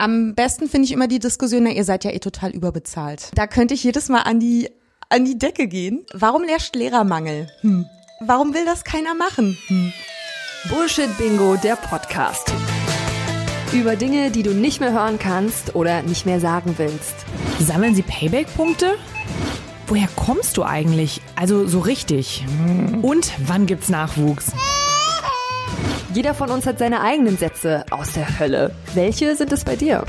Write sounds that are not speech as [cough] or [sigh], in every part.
Am besten finde ich immer die Diskussion, na, ihr seid ja eh total überbezahlt. Da könnte ich jedes Mal an die, an die Decke gehen. Warum herrscht Lehrermangel? Hm. Warum will das keiner machen? Hm. Bullshit Bingo, der Podcast. Über Dinge, die du nicht mehr hören kannst oder nicht mehr sagen willst. Sammeln Sie Payback-Punkte? Woher kommst du eigentlich? Also so richtig. Und wann gibt's Nachwuchs? Jeder von uns hat seine eigenen Sätze aus der Hölle. Welche sind es bei dir?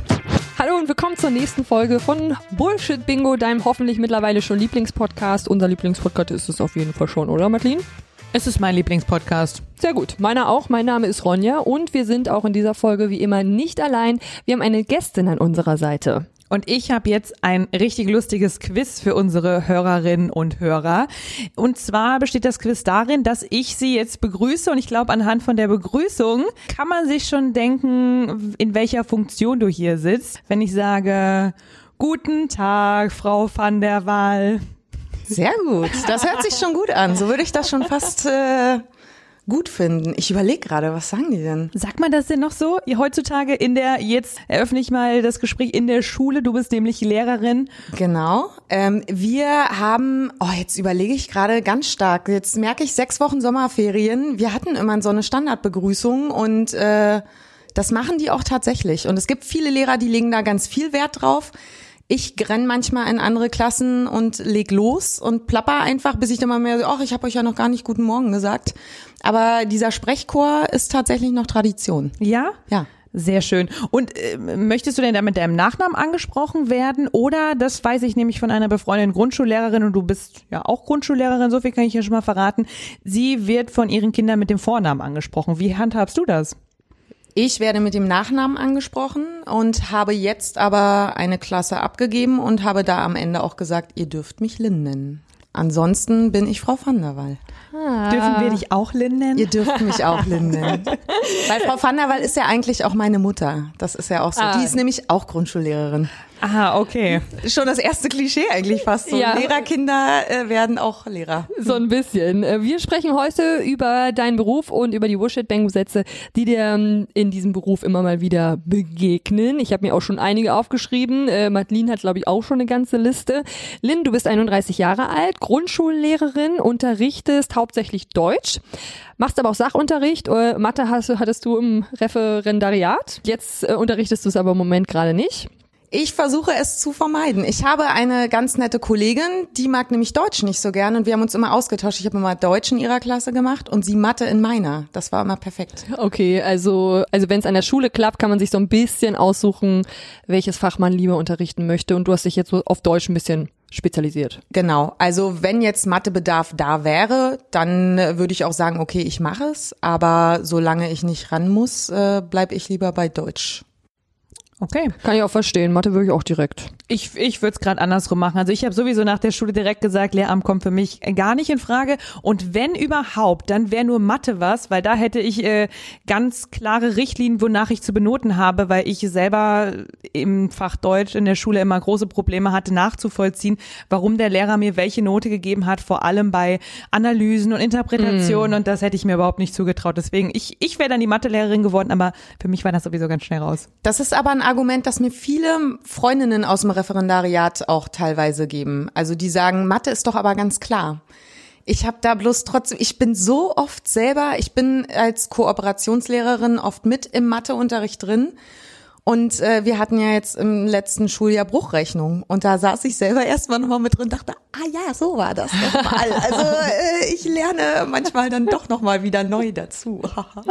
Hallo und willkommen zur nächsten Folge von Bullshit Bingo, deinem hoffentlich mittlerweile schon Lieblingspodcast. Unser Lieblingspodcast ist es auf jeden Fall schon, oder Madeline? Es ist mein Lieblingspodcast. Sehr gut. Meiner auch. Mein Name ist Ronja und wir sind auch in dieser Folge wie immer nicht allein. Wir haben eine Gästin an unserer Seite. Und ich habe jetzt ein richtig lustiges Quiz für unsere Hörerinnen und Hörer. Und zwar besteht das Quiz darin, dass ich sie jetzt begrüße. Und ich glaube, anhand von der Begrüßung kann man sich schon denken, in welcher Funktion du hier sitzt. Wenn ich sage, guten Tag, Frau van der Waal. Sehr gut. Das hört sich schon gut an. So würde ich das schon fast äh, gut finden. Ich überlege gerade, was sagen die denn? Sagt man das denn noch so? Heutzutage in der, jetzt eröffne ich mal das Gespräch in der Schule, du bist nämlich Lehrerin. Genau. Ähm, wir haben, oh, jetzt überlege ich gerade ganz stark. Jetzt merke ich sechs Wochen Sommerferien. Wir hatten immer so eine Standardbegrüßung und äh, das machen die auch tatsächlich. Und es gibt viele Lehrer, die legen da ganz viel Wert drauf. Ich renn manchmal in andere Klassen und leg los und plapper einfach, bis ich dann mal mehr so, ach, ich habe euch ja noch gar nicht guten Morgen gesagt. Aber dieser Sprechchor ist tatsächlich noch Tradition. Ja? Ja. Sehr schön. Und äh, möchtest du denn da mit deinem Nachnamen angesprochen werden? Oder, das weiß ich nämlich von einer befreundeten Grundschullehrerin und du bist ja auch Grundschullehrerin, so viel kann ich ja schon mal verraten. Sie wird von ihren Kindern mit dem Vornamen angesprochen. Wie handhabst du das? Ich werde mit dem Nachnamen angesprochen und habe jetzt aber eine Klasse abgegeben und habe da am Ende auch gesagt, ihr dürft mich Lynn nennen. Ansonsten bin ich Frau van der Waal. Ah. Dürfen wir dich auch Lynn nennen? Ihr dürft mich auch Lynn nennen. [laughs] Weil Frau van der Waal ist ja eigentlich auch meine Mutter. Das ist ja auch so. Ah. Die ist nämlich auch Grundschullehrerin. Ah, okay. Schon das erste Klischee eigentlich fast so. Ja. Lehrerkinder äh, werden auch Lehrer. So ein bisschen. Äh, Wir sprechen heute über deinen Beruf und über die Bullshit-Bango-Sätze, die dir ähm, in diesem Beruf immer mal wieder begegnen. Ich habe mir auch schon einige aufgeschrieben. Äh, Madeline hat, glaube ich, auch schon eine ganze Liste. Lynn, du bist 31 Jahre alt, Grundschullehrerin, unterrichtest hauptsächlich Deutsch, machst aber auch Sachunterricht. Mathe hast, hattest du im Referendariat. Jetzt unterrichtest du es aber im Moment gerade nicht. Ich versuche es zu vermeiden. Ich habe eine ganz nette Kollegin, die mag nämlich Deutsch nicht so gern und wir haben uns immer ausgetauscht. Ich habe immer Deutsch in ihrer Klasse gemacht und sie Mathe in meiner. Das war immer perfekt. Okay, also, also wenn es an der Schule klappt, kann man sich so ein bisschen aussuchen, welches Fach man lieber unterrichten möchte. Und du hast dich jetzt so auf Deutsch ein bisschen spezialisiert. Genau. Also wenn jetzt Mathebedarf da wäre, dann äh, würde ich auch sagen, okay, ich mache es. Aber solange ich nicht ran muss, äh, bleibe ich lieber bei Deutsch. Okay. Kann ich auch verstehen. Mathe würde ich auch direkt. Ich, ich würde es gerade andersrum machen. Also ich habe sowieso nach der Schule direkt gesagt, Lehramt kommt für mich gar nicht in Frage. Und wenn überhaupt, dann wäre nur Mathe was, weil da hätte ich äh, ganz klare Richtlinien, wonach ich zu benoten habe, weil ich selber im Fach Deutsch in der Schule immer große Probleme hatte, nachzuvollziehen, warum der Lehrer mir welche Note gegeben hat, vor allem bei Analysen und Interpretationen. Und das hätte ich mir überhaupt nicht zugetraut. Deswegen, ich, ich wäre dann die Mathelehrerin geworden, aber für mich war das sowieso ganz schnell raus. Das ist aber ein Argument, das mir viele Freundinnen aus dem Referendariat auch teilweise geben. Also die sagen, Mathe ist doch aber ganz klar. Ich habe da bloß trotzdem, ich bin so oft selber, ich bin als Kooperationslehrerin oft mit im Matheunterricht drin. Und äh, wir hatten ja jetzt im letzten Schuljahr Bruchrechnung. Und da saß ich selber erstmal nochmal mit drin und dachte, ah ja, so war das nochmal. [laughs] Also äh, ich lerne manchmal dann doch nochmal wieder neu dazu.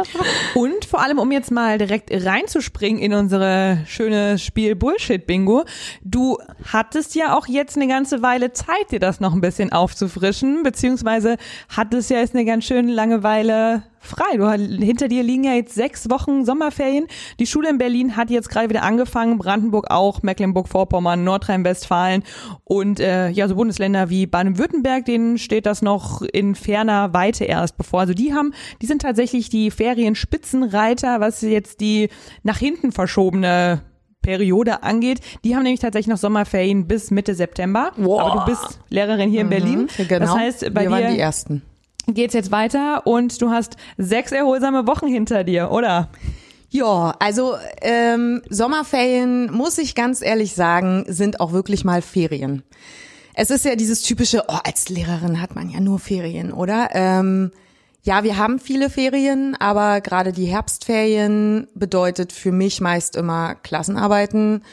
[laughs] Und vor allem, um jetzt mal direkt reinzuspringen in unsere schöne Spiel Bullshit Bingo, du hattest ja auch jetzt eine ganze Weile Zeit, dir das noch ein bisschen aufzufrischen, beziehungsweise hattest ja jetzt eine ganz schöne lange Weile frei. Du, hinter dir liegen ja jetzt sechs Wochen Sommerferien. Die Schule in Berlin hat jetzt gerade wieder angefangen, Brandenburg auch, Mecklenburg-Vorpommern, Nordrhein-Westfalen und äh, ja, so Bundesländer wie Baden-Württemberg, denen steht das noch in ferner Weite erst bevor. Also die haben, die sind tatsächlich die Ferienspitzenreiter, was jetzt die nach hinten verschobene Periode angeht. Die haben nämlich tatsächlich noch Sommerferien bis Mitte September. Wow. Aber du bist Lehrerin hier in Berlin. Genau. Das heißt, bei wir waren die dir Ersten. Geht's jetzt weiter und du hast sechs erholsame Wochen hinter dir, oder? Ja, also ähm, Sommerferien, muss ich ganz ehrlich sagen, sind auch wirklich mal Ferien. Es ist ja dieses typische, oh, als Lehrerin hat man ja nur Ferien, oder? Ähm, ja, wir haben viele Ferien, aber gerade die Herbstferien bedeutet für mich meist immer Klassenarbeiten,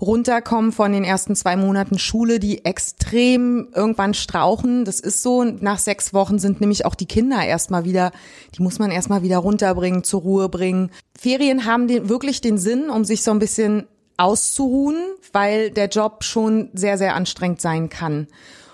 runterkommen von den ersten zwei Monaten Schule, die extrem irgendwann strauchen. Das ist so. Nach sechs Wochen sind nämlich auch die Kinder erstmal wieder, die muss man erstmal wieder runterbringen, zur Ruhe bringen. Ferien haben den, wirklich den Sinn, um sich so ein bisschen auszuruhen, weil der Job schon sehr, sehr anstrengend sein kann.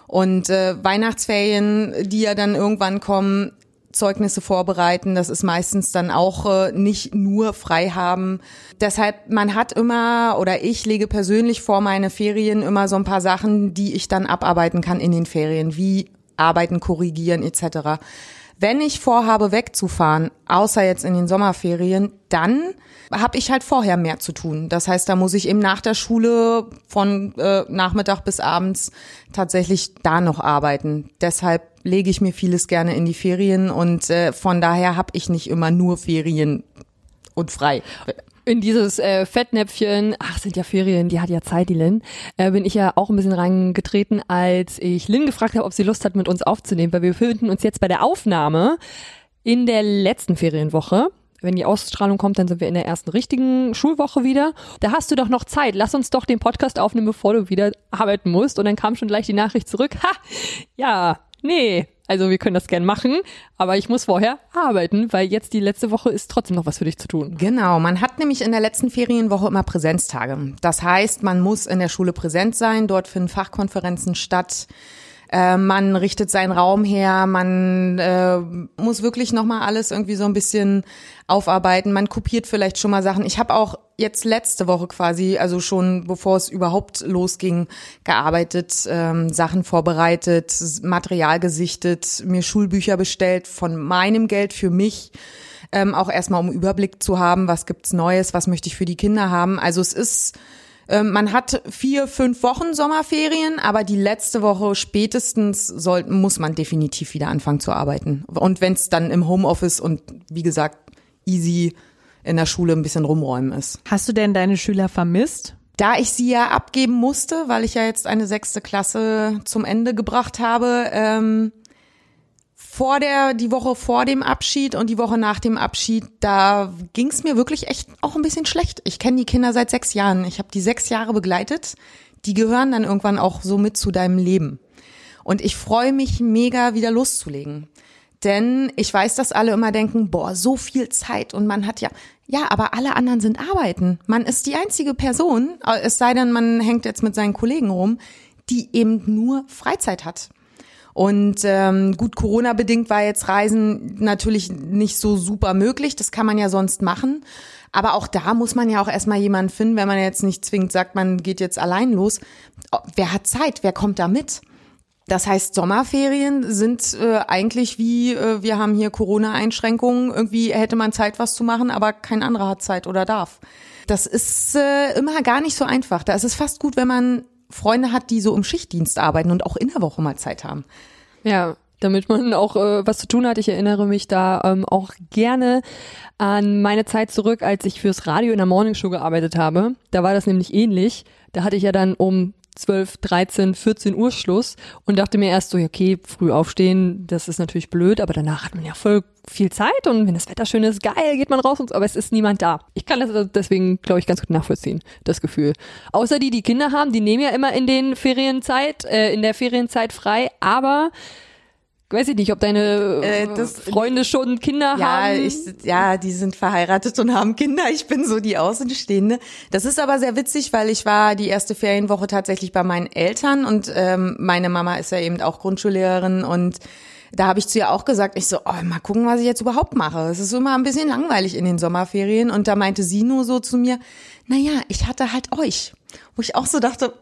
Und äh, Weihnachtsferien, die ja dann irgendwann kommen, Zeugnisse vorbereiten. Das ist meistens dann auch äh, nicht nur frei haben. Deshalb, man hat immer oder ich lege persönlich vor meine Ferien immer so ein paar Sachen, die ich dann abarbeiten kann in den Ferien, wie arbeiten, korrigieren etc. Wenn ich vorhabe, wegzufahren, außer jetzt in den Sommerferien, dann habe ich halt vorher mehr zu tun. Das heißt, da muss ich eben nach der Schule von äh, Nachmittag bis abends tatsächlich da noch arbeiten. Deshalb lege ich mir vieles gerne in die Ferien und äh, von daher habe ich nicht immer nur Ferien und frei. In dieses äh, Fettnäpfchen, ach, sind ja Ferien, die hat ja Zeit, die Lynn, äh, bin ich ja auch ein bisschen reingetreten, als ich Lynn gefragt habe, ob sie Lust hat, mit uns aufzunehmen, weil wir befinden uns jetzt bei der Aufnahme in der letzten Ferienwoche. Wenn die Ausstrahlung kommt, dann sind wir in der ersten richtigen Schulwoche wieder. Da hast du doch noch Zeit. Lass uns doch den Podcast aufnehmen, bevor du wieder arbeiten musst. Und dann kam schon gleich die Nachricht zurück. Ha, ja, nee, also wir können das gern machen, aber ich muss vorher arbeiten, weil jetzt die letzte Woche ist trotzdem noch was für dich zu tun. Genau, man hat nämlich in der letzten Ferienwoche immer Präsenztage. Das heißt, man muss in der Schule präsent sein, dort finden Fachkonferenzen statt. Äh, man richtet seinen Raum her, man äh, muss wirklich nochmal alles irgendwie so ein bisschen aufarbeiten. Man kopiert vielleicht schon mal Sachen. Ich habe auch jetzt letzte Woche quasi, also schon bevor es überhaupt losging, gearbeitet, ähm, Sachen vorbereitet, Material gesichtet, mir Schulbücher bestellt von meinem Geld für mich. Ähm, auch erstmal um Überblick zu haben, was gibt's Neues, was möchte ich für die Kinder haben. Also es ist man hat vier, fünf Wochen Sommerferien, aber die letzte Woche spätestens soll, muss man definitiv wieder anfangen zu arbeiten. Und wenn es dann im Homeoffice und wie gesagt easy in der Schule ein bisschen rumräumen ist. Hast du denn deine Schüler vermisst? Da ich sie ja abgeben musste, weil ich ja jetzt eine sechste Klasse zum Ende gebracht habe, ähm, vor der, die Woche vor dem Abschied und die Woche nach dem Abschied, da ging es mir wirklich echt auch ein bisschen schlecht. Ich kenne die Kinder seit sechs Jahren. Ich habe die sechs Jahre begleitet. Die gehören dann irgendwann auch so mit zu deinem Leben. Und ich freue mich mega, wieder loszulegen. Denn ich weiß, dass alle immer denken, boah, so viel Zeit und man hat ja, ja, aber alle anderen sind arbeiten. Man ist die einzige Person, es sei denn, man hängt jetzt mit seinen Kollegen rum, die eben nur Freizeit hat. Und ähm, gut, Corona-bedingt war jetzt Reisen natürlich nicht so super möglich. Das kann man ja sonst machen. Aber auch da muss man ja auch erstmal jemanden finden, wenn man jetzt nicht zwingend sagt, man geht jetzt allein los. Oh, wer hat Zeit? Wer kommt da mit? Das heißt, Sommerferien sind äh, eigentlich wie, äh, wir haben hier Corona-Einschränkungen, irgendwie hätte man Zeit, was zu machen, aber kein anderer hat Zeit oder darf. Das ist äh, immer gar nicht so einfach. Da ist es fast gut, wenn man Freunde hat, die so im Schichtdienst arbeiten und auch in der Woche mal Zeit haben. Ja, damit man auch äh, was zu tun hat. Ich erinnere mich da ähm, auch gerne an meine Zeit zurück, als ich fürs Radio in der Morningshow gearbeitet habe. Da war das nämlich ähnlich. Da hatte ich ja dann um 12, 13, 14 Uhr Schluss und dachte mir erst so, okay, früh aufstehen, das ist natürlich blöd, aber danach hat man ja voll viel Zeit und wenn das Wetter schön ist, geil, geht man raus, und, aber es ist niemand da. Ich kann das deswegen, glaube ich, ganz gut nachvollziehen, das Gefühl. Außer die, die Kinder haben, die nehmen ja immer in den Ferienzeit, äh, in der Ferienzeit frei, aber weiß ich nicht, ob deine äh, das, Freunde schon Kinder ja, haben. Ich, ja, die sind verheiratet und haben Kinder. Ich bin so die Außenstehende. Das ist aber sehr witzig, weil ich war die erste Ferienwoche tatsächlich bei meinen Eltern und ähm, meine Mama ist ja eben auch Grundschullehrerin und da habe ich zu ihr auch gesagt, ich so, oh, mal gucken, was ich jetzt überhaupt mache. Es ist immer ein bisschen langweilig in den Sommerferien. Und da meinte sie nur so zu mir, naja, ich hatte halt euch. Wo ich auch so dachte,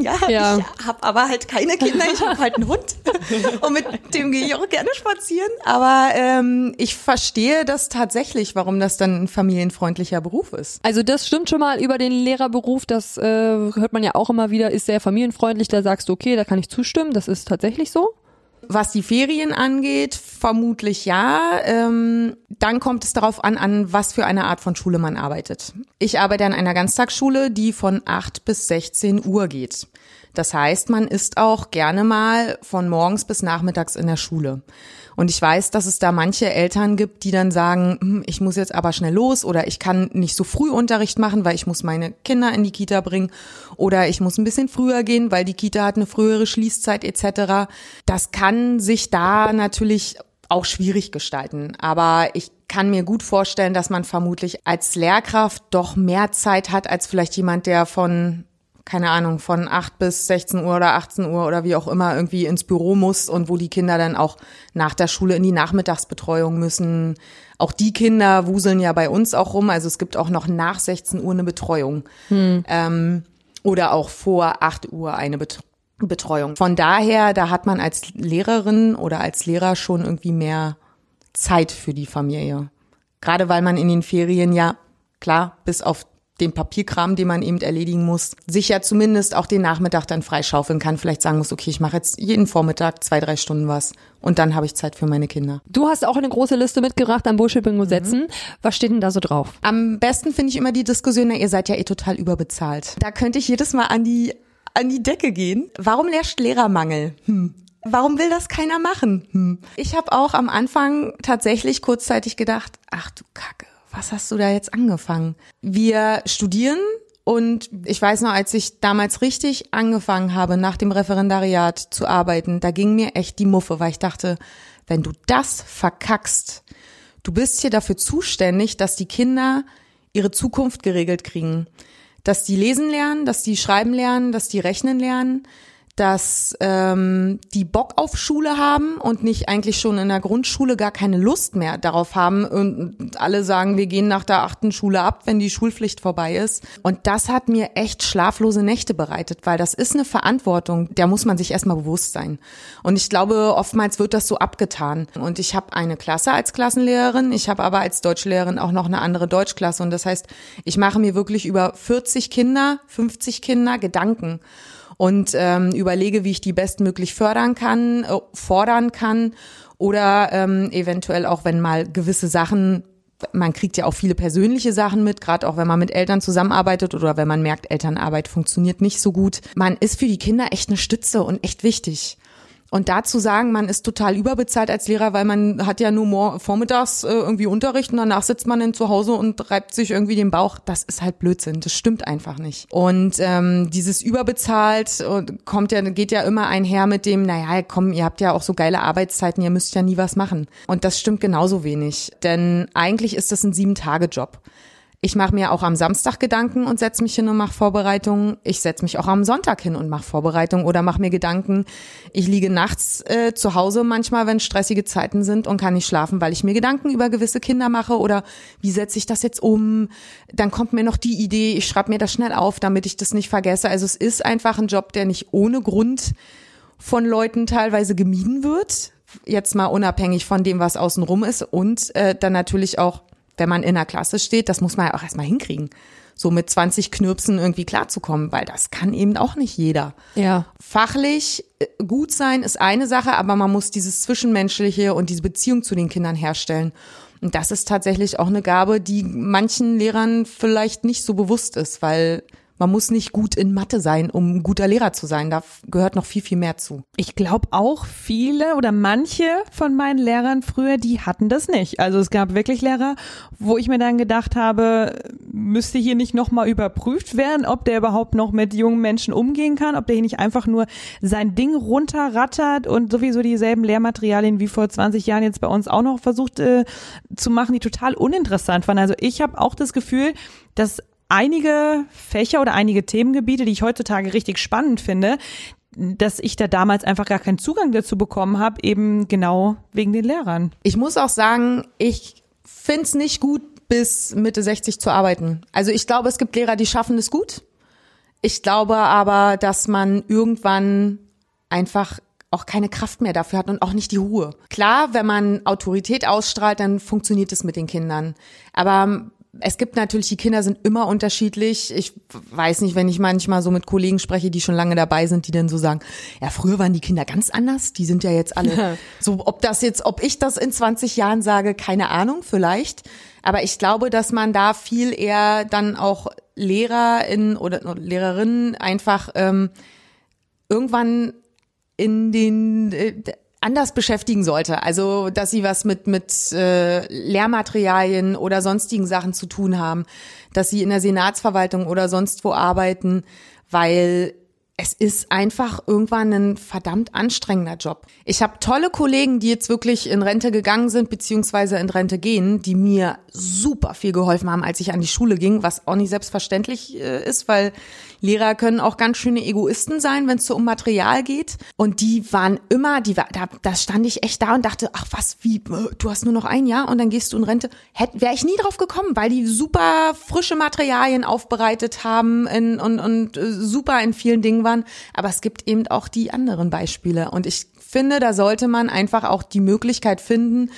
ja, ja. ich habe aber halt keine Kinder, ich habe halt einen Hund [laughs] und mit dem gehe ich auch gerne spazieren. Aber ähm, ich verstehe das tatsächlich, warum das dann ein familienfreundlicher Beruf ist. Also das stimmt schon mal über den Lehrerberuf, das äh, hört man ja auch immer wieder, ist sehr familienfreundlich, da sagst du, okay, da kann ich zustimmen, das ist tatsächlich so. Was die Ferien angeht, vermutlich ja. Ähm, dann kommt es darauf an, an was für eine Art von Schule man arbeitet. Ich arbeite an einer Ganztagsschule, die von 8 bis 16 Uhr geht. Das heißt, man ist auch gerne mal von morgens bis nachmittags in der Schule. Und ich weiß, dass es da manche Eltern gibt, die dann sagen, hm, ich muss jetzt aber schnell los oder ich kann nicht so früh Unterricht machen, weil ich muss meine Kinder in die Kita bringen oder ich muss ein bisschen früher gehen, weil die Kita hat eine frühere Schließzeit etc. Das kann sich da natürlich auch schwierig gestalten. Aber ich kann mir gut vorstellen, dass man vermutlich als Lehrkraft doch mehr Zeit hat als vielleicht jemand, der von keine Ahnung, von 8 bis 16 Uhr oder 18 Uhr oder wie auch immer irgendwie ins Büro muss und wo die Kinder dann auch nach der Schule in die Nachmittagsbetreuung müssen. Auch die Kinder wuseln ja bei uns auch rum. Also es gibt auch noch nach 16 Uhr eine Betreuung. Hm. Ähm, oder auch vor 8 Uhr eine Bet Betreuung. Von daher, da hat man als Lehrerin oder als Lehrer schon irgendwie mehr Zeit für die Familie. Gerade weil man in den Ferien ja, klar, bis auf den Papierkram, den man eben erledigen muss, sich ja zumindest auch den Nachmittag dann freischaufeln kann. Vielleicht sagen muss, okay, ich mache jetzt jeden Vormittag zwei, drei Stunden was und dann habe ich Zeit für meine Kinder. Du hast auch eine große Liste mitgebracht an Bullshit-Bingo-Sätzen. Mhm. Was steht denn da so drauf? Am besten finde ich immer die Diskussion, na, ihr seid ja eh total überbezahlt. Da könnte ich jedes Mal an die, an die Decke gehen. Warum herrscht Lehrermangel? Hm. Warum will das keiner machen? Hm. Ich habe auch am Anfang tatsächlich kurzzeitig gedacht, ach du Kacke was hast du da jetzt angefangen? Wir studieren und ich weiß noch, als ich damals richtig angefangen habe, nach dem Referendariat zu arbeiten, da ging mir echt die Muffe, weil ich dachte, wenn du das verkackst, du bist hier dafür zuständig, dass die Kinder ihre Zukunft geregelt kriegen. Dass die lesen lernen, dass die schreiben lernen, dass die rechnen lernen, dass ähm, die Bock auf Schule haben und nicht eigentlich schon in der Grundschule gar keine Lust mehr darauf haben und alle sagen, wir gehen nach der achten Schule ab, wenn die Schulpflicht vorbei ist. Und das hat mir echt schlaflose Nächte bereitet, weil das ist eine Verantwortung, der muss man sich erstmal bewusst sein. Und ich glaube, oftmals wird das so abgetan. Und ich habe eine Klasse als Klassenlehrerin, ich habe aber als Deutschlehrerin auch noch eine andere Deutschklasse. Und das heißt, ich mache mir wirklich über 40 Kinder, 50 Kinder Gedanken und ähm, überlege, wie ich die bestmöglich fördern kann, äh, fordern kann oder ähm, eventuell auch, wenn mal gewisse Sachen man kriegt ja auch viele persönliche Sachen mit, gerade auch wenn man mit Eltern zusammenarbeitet oder wenn man merkt, Elternarbeit funktioniert nicht so gut. Man ist für die Kinder echt eine Stütze und echt wichtig. Und dazu sagen, man ist total überbezahlt als Lehrer, weil man hat ja nur vormittags äh, irgendwie Unterricht und danach sitzt man dann zu Hause und reibt sich irgendwie den Bauch. Das ist halt Blödsinn. Das stimmt einfach nicht. Und ähm, dieses überbezahlt äh, kommt ja, geht ja immer einher mit dem, naja, komm, ihr habt ja auch so geile Arbeitszeiten, ihr müsst ja nie was machen. Und das stimmt genauso wenig. Denn eigentlich ist das ein Sieben-Tage-Job. Ich mache mir auch am Samstag Gedanken und setze mich hin und mache Vorbereitungen. Ich setze mich auch am Sonntag hin und mache Vorbereitungen oder mache mir Gedanken. Ich liege nachts äh, zu Hause manchmal, wenn stressige Zeiten sind und kann nicht schlafen, weil ich mir Gedanken über gewisse Kinder mache oder wie setze ich das jetzt um. Dann kommt mir noch die Idee, ich schreibe mir das schnell auf, damit ich das nicht vergesse. Also es ist einfach ein Job, der nicht ohne Grund von Leuten teilweise gemieden wird. Jetzt mal unabhängig von dem, was außenrum ist und äh, dann natürlich auch wenn man in der Klasse steht, das muss man ja auch erstmal hinkriegen. So mit 20 Knirpsen irgendwie klarzukommen, weil das kann eben auch nicht jeder. Ja. Fachlich äh, gut sein ist eine Sache, aber man muss dieses Zwischenmenschliche und diese Beziehung zu den Kindern herstellen. Und das ist tatsächlich auch eine Gabe, die manchen Lehrern vielleicht nicht so bewusst ist, weil man muss nicht gut in Mathe sein, um ein guter Lehrer zu sein. Da gehört noch viel, viel mehr zu. Ich glaube auch viele oder manche von meinen Lehrern früher, die hatten das nicht. Also es gab wirklich Lehrer, wo ich mir dann gedacht habe, müsste hier nicht nochmal überprüft werden, ob der überhaupt noch mit jungen Menschen umgehen kann, ob der hier nicht einfach nur sein Ding runterrattert und sowieso dieselben Lehrmaterialien wie vor 20 Jahren jetzt bei uns auch noch versucht äh, zu machen, die total uninteressant waren. Also ich habe auch das Gefühl, dass einige Fächer oder einige Themengebiete, die ich heutzutage richtig spannend finde, dass ich da damals einfach gar keinen Zugang dazu bekommen habe, eben genau wegen den Lehrern. Ich muss auch sagen, ich find's nicht gut, bis Mitte 60 zu arbeiten. Also ich glaube, es gibt Lehrer, die schaffen es gut. Ich glaube aber, dass man irgendwann einfach auch keine Kraft mehr dafür hat und auch nicht die Ruhe. Klar, wenn man Autorität ausstrahlt, dann funktioniert es mit den Kindern. Aber es gibt natürlich, die Kinder sind immer unterschiedlich. Ich weiß nicht, wenn ich manchmal so mit Kollegen spreche, die schon lange dabei sind, die dann so sagen, ja, früher waren die Kinder ganz anders. Die sind ja jetzt alle so, ob das jetzt, ob ich das in 20 Jahren sage, keine Ahnung, vielleicht. Aber ich glaube, dass man da viel eher dann auch LehrerInnen oder Lehrerinnen einfach ähm, irgendwann in den äh, anders beschäftigen sollte. Also, dass sie was mit, mit äh, Lehrmaterialien oder sonstigen Sachen zu tun haben, dass sie in der Senatsverwaltung oder sonst wo arbeiten, weil es ist einfach irgendwann ein verdammt anstrengender Job. Ich habe tolle Kollegen, die jetzt wirklich in Rente gegangen sind, beziehungsweise in Rente gehen, die mir super viel geholfen haben, als ich an die Schule ging, was auch nicht selbstverständlich äh, ist, weil Lehrer können auch ganz schöne Egoisten sein, wenn es so um Material geht. Und die waren immer, die war, da, da stand ich echt da und dachte, ach was, wie, du hast nur noch ein Jahr und dann gehst du in Rente. Wäre ich nie drauf gekommen, weil die super frische Materialien aufbereitet haben in, und, und äh, super in vielen Dingen waren. Aber es gibt eben auch die anderen Beispiele. Und ich finde, da sollte man einfach auch die Möglichkeit finden,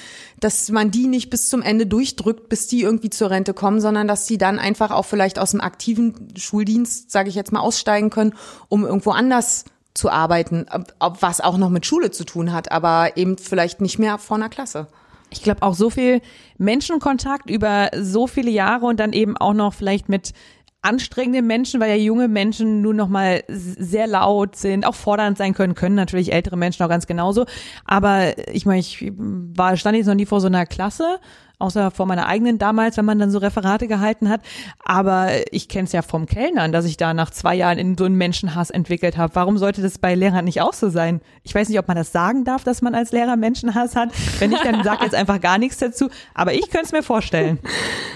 dass man die nicht bis zum Ende durchdrückt, bis die irgendwie zur Rente kommen, sondern dass sie dann einfach auch vielleicht aus dem aktiven Schuldienst, sage ich jetzt mal, aussteigen können, um irgendwo anders zu arbeiten, was auch noch mit Schule zu tun hat, aber eben vielleicht nicht mehr vor einer Klasse. Ich glaube auch so viel Menschenkontakt über so viele Jahre und dann eben auch noch vielleicht mit anstrengende Menschen, weil ja junge Menschen nur noch mal sehr laut sind, auch fordernd sein können, können natürlich ältere Menschen auch ganz genauso. Aber ich meine, ich war stand jetzt noch nie vor so einer Klasse außer vor meiner eigenen damals, wenn man dann so Referate gehalten hat. Aber ich kenne es ja vom Kellnern, dass ich da nach zwei Jahren in so einen Menschenhass entwickelt habe. Warum sollte das bei Lehrern nicht auch so sein? Ich weiß nicht, ob man das sagen darf, dass man als Lehrer Menschenhass hat. Wenn nicht, dann sag jetzt einfach gar nichts dazu. Aber ich könnte es mir vorstellen.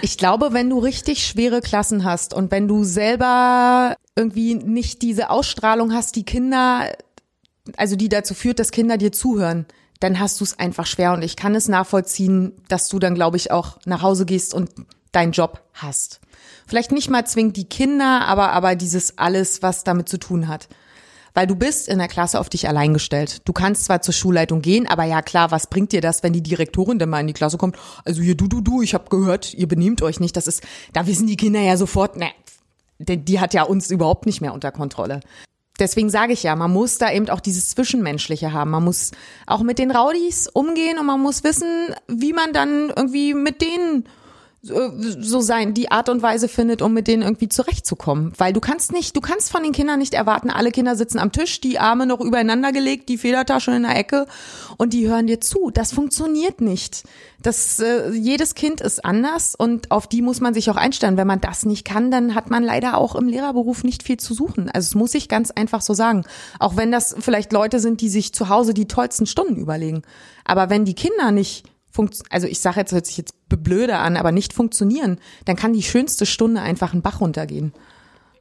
Ich glaube, wenn du richtig schwere Klassen hast und wenn du selber irgendwie nicht diese Ausstrahlung hast, die Kinder, also die dazu führt, dass Kinder dir zuhören, dann hast du es einfach schwer. Und ich kann es nachvollziehen, dass du dann, glaube ich, auch nach Hause gehst und deinen Job hast. Vielleicht nicht mal zwingend die Kinder, aber, aber dieses alles, was damit zu tun hat. Weil du bist in der Klasse auf dich allein gestellt. Du kannst zwar zur Schulleitung gehen, aber ja klar, was bringt dir das, wenn die Direktorin dann mal in die Klasse kommt? Also hier, du, du, du, ich habe gehört, ihr benehmt euch nicht. Das ist, da wissen die Kinder ja sofort, ne, die hat ja uns überhaupt nicht mehr unter Kontrolle deswegen sage ich ja, man muss da eben auch dieses Zwischenmenschliche haben. Man muss auch mit den Rowdies umgehen und man muss wissen, wie man dann irgendwie mit denen so sein, die Art und Weise findet, um mit denen irgendwie zurechtzukommen. Weil du kannst nicht, du kannst von den Kindern nicht erwarten, alle Kinder sitzen am Tisch, die Arme noch übereinander gelegt, die Federtasche in der Ecke und die hören dir zu. Das funktioniert nicht. Das, äh, jedes Kind ist anders und auf die muss man sich auch einstellen. Wenn man das nicht kann, dann hat man leider auch im Lehrerberuf nicht viel zu suchen. Also es muss ich ganz einfach so sagen. Auch wenn das vielleicht Leute sind, die sich zu Hause die tollsten Stunden überlegen. Aber wenn die Kinder nicht also ich sage jetzt, hört sich jetzt blöde an, aber nicht funktionieren, dann kann die schönste Stunde einfach einen Bach runtergehen.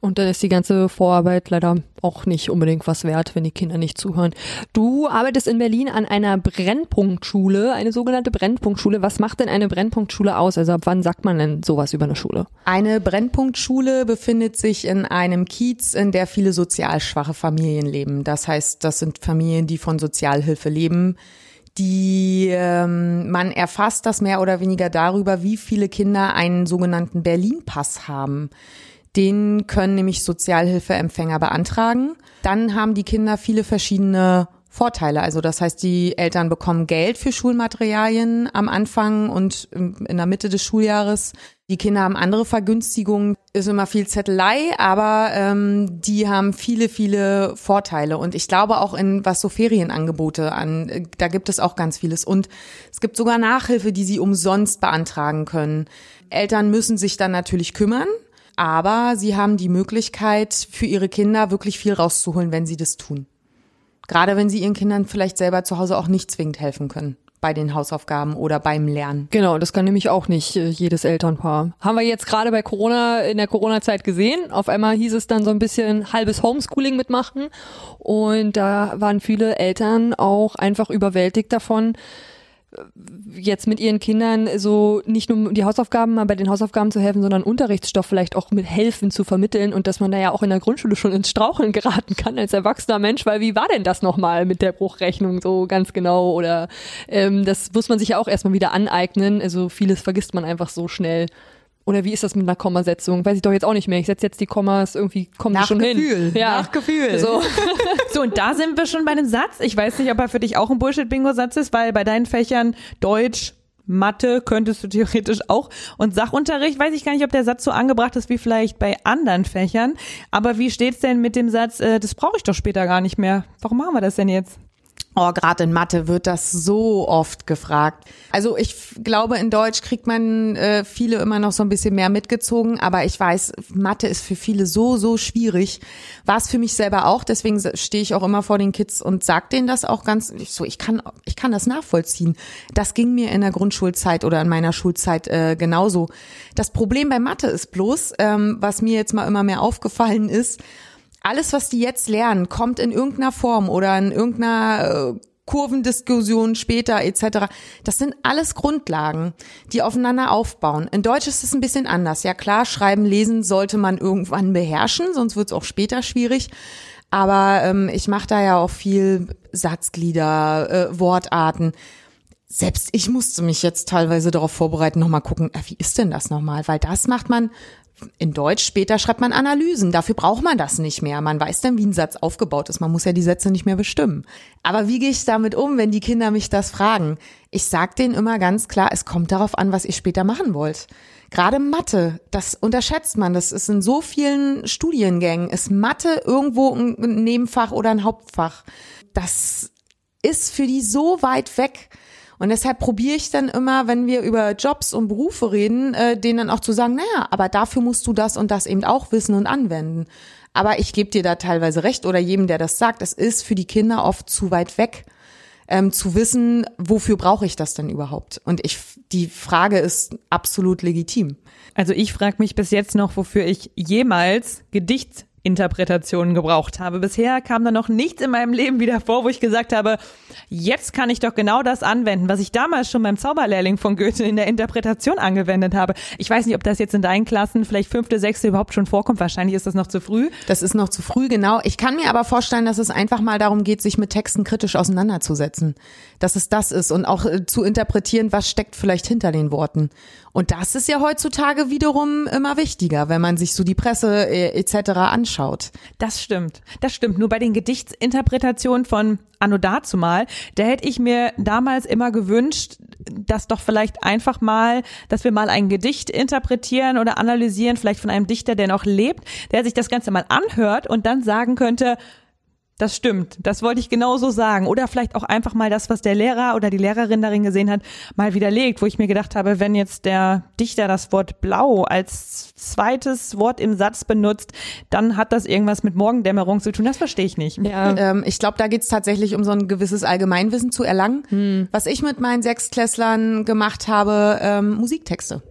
Und dann ist die ganze Vorarbeit leider auch nicht unbedingt was wert, wenn die Kinder nicht zuhören. Du arbeitest in Berlin an einer Brennpunktschule, eine sogenannte Brennpunktschule. Was macht denn eine Brennpunktschule aus? Also ab wann sagt man denn sowas über eine Schule? Eine Brennpunktschule befindet sich in einem Kiez, in der viele sozial schwache Familien leben. Das heißt, das sind Familien, die von Sozialhilfe leben die ähm, man erfasst das mehr oder weniger darüber, wie viele Kinder einen sogenannten Berlin-Pass haben. Den können nämlich Sozialhilfeempfänger beantragen. Dann haben die Kinder viele verschiedene Vorteile. Also das heißt, die Eltern bekommen Geld für Schulmaterialien am Anfang und in der Mitte des Schuljahres. Die Kinder haben andere Vergünstigungen, ist immer viel Zettelei, aber ähm, die haben viele, viele Vorteile. Und ich glaube auch in was so Ferienangebote an, da gibt es auch ganz vieles. Und es gibt sogar Nachhilfe, die sie umsonst beantragen können. Eltern müssen sich dann natürlich kümmern, aber sie haben die Möglichkeit, für ihre Kinder wirklich viel rauszuholen, wenn sie das tun. Gerade wenn sie ihren Kindern vielleicht selber zu Hause auch nicht zwingend helfen können bei den Hausaufgaben oder beim Lernen. Genau, das kann nämlich auch nicht äh, jedes Elternpaar. Haben wir jetzt gerade bei Corona, in der Corona-Zeit gesehen. Auf einmal hieß es dann so ein bisschen halbes Homeschooling mitmachen. Und da waren viele Eltern auch einfach überwältigt davon, jetzt mit ihren Kindern so nicht nur die Hausaufgaben mal bei den Hausaufgaben zu helfen, sondern Unterrichtsstoff vielleicht auch mit helfen zu vermitteln und dass man da ja auch in der Grundschule schon ins Straucheln geraten kann als erwachsener Mensch, weil wie war denn das nochmal mit der Bruchrechnung so ganz genau oder ähm, das muss man sich ja auch erstmal wieder aneignen, also vieles vergisst man einfach so schnell. Oder wie ist das mit einer Kommasetzung? Weiß ich doch jetzt auch nicht mehr. Ich setze jetzt die Kommas, irgendwie kommen die Nach schon Gefühl. hin. Ja. Nach Gefühl. So. [laughs] So, und da sind wir schon bei einem Satz. Ich weiß nicht, ob er für dich auch ein Bullshit-Bingo-Satz ist, weil bei deinen Fächern Deutsch, Mathe könntest du theoretisch auch. Und Sachunterricht weiß ich gar nicht, ob der Satz so angebracht ist wie vielleicht bei anderen Fächern. Aber wie steht's denn mit dem Satz, äh, das brauche ich doch später gar nicht mehr? Warum machen wir das denn jetzt? Oh, gerade in Mathe wird das so oft gefragt. Also ich glaube, in Deutsch kriegt man äh, viele immer noch so ein bisschen mehr mitgezogen, aber ich weiß, Mathe ist für viele so, so schwierig. War es für mich selber auch, deswegen stehe ich auch immer vor den Kids und sag denen das auch ganz ich so, ich kann, ich kann das nachvollziehen. Das ging mir in der Grundschulzeit oder in meiner Schulzeit äh, genauso. Das Problem bei Mathe ist bloß, ähm, was mir jetzt mal immer mehr aufgefallen ist, alles, was die jetzt lernen, kommt in irgendeiner Form oder in irgendeiner äh, Kurvendiskussion später etc. Das sind alles Grundlagen, die aufeinander aufbauen. In Deutsch ist es ein bisschen anders. Ja klar, schreiben, lesen sollte man irgendwann beherrschen, sonst wird es auch später schwierig. Aber ähm, ich mache da ja auch viel Satzglieder, äh, Wortarten. Selbst ich musste mich jetzt teilweise darauf vorbereiten, nochmal gucken, äh, wie ist denn das nochmal? Weil das macht man in Deutsch, später schreibt man Analysen. Dafür braucht man das nicht mehr. Man weiß dann, wie ein Satz aufgebaut ist. Man muss ja die Sätze nicht mehr bestimmen. Aber wie gehe ich damit um, wenn die Kinder mich das fragen? Ich sag denen immer ganz klar, es kommt darauf an, was ihr später machen wollt. Gerade Mathe, das unterschätzt man. Das ist in so vielen Studiengängen. Ist Mathe irgendwo ein Nebenfach oder ein Hauptfach? Das ist für die so weit weg. Und deshalb probiere ich dann immer, wenn wir über Jobs und Berufe reden, äh, denen dann auch zu sagen, naja, aber dafür musst du das und das eben auch wissen und anwenden. Aber ich gebe dir da teilweise recht oder jedem, der das sagt, es ist für die Kinder oft zu weit weg, ähm, zu wissen, wofür brauche ich das denn überhaupt? Und ich, die Frage ist absolut legitim. Also ich frage mich bis jetzt noch, wofür ich jemals Gedichtsinterpretationen gebraucht habe. Bisher kam da noch nichts in meinem Leben wieder vor, wo ich gesagt habe, jetzt kann ich doch genau das anwenden, was ich damals schon beim Zauberlehrling von Goethe in der Interpretation angewendet habe. Ich weiß nicht, ob das jetzt in deinen Klassen vielleicht fünfte, sechste überhaupt schon vorkommt. Wahrscheinlich ist das noch zu früh. Das ist noch zu früh, genau. Ich kann mir aber vorstellen, dass es einfach mal darum geht, sich mit Texten kritisch auseinanderzusetzen. Dass es das ist und auch äh, zu interpretieren, was steckt vielleicht hinter den Worten. Und das ist ja heutzutage wiederum immer wichtiger, wenn man sich so die Presse äh, etc. anschaut. Das stimmt. Das stimmt. Nur bei den Gedichtsinterpretationen von Anno dazumal, da hätte ich mir damals immer gewünscht, dass doch vielleicht einfach mal, dass wir mal ein Gedicht interpretieren oder analysieren, vielleicht von einem Dichter, der noch lebt, der sich das Ganze mal anhört und dann sagen könnte, das stimmt, das wollte ich genauso sagen. Oder vielleicht auch einfach mal das, was der Lehrer oder die Lehrerin darin gesehen hat, mal widerlegt, wo ich mir gedacht habe, wenn jetzt der Dichter das Wort blau als zweites Wort im Satz benutzt, dann hat das irgendwas mit Morgendämmerung zu tun. Das verstehe ich nicht. Ja. Ähm, ich glaube, da geht's tatsächlich um so ein gewisses Allgemeinwissen zu erlangen. Was ich mit meinen Sechsklässlern gemacht habe, ähm, Musiktexte.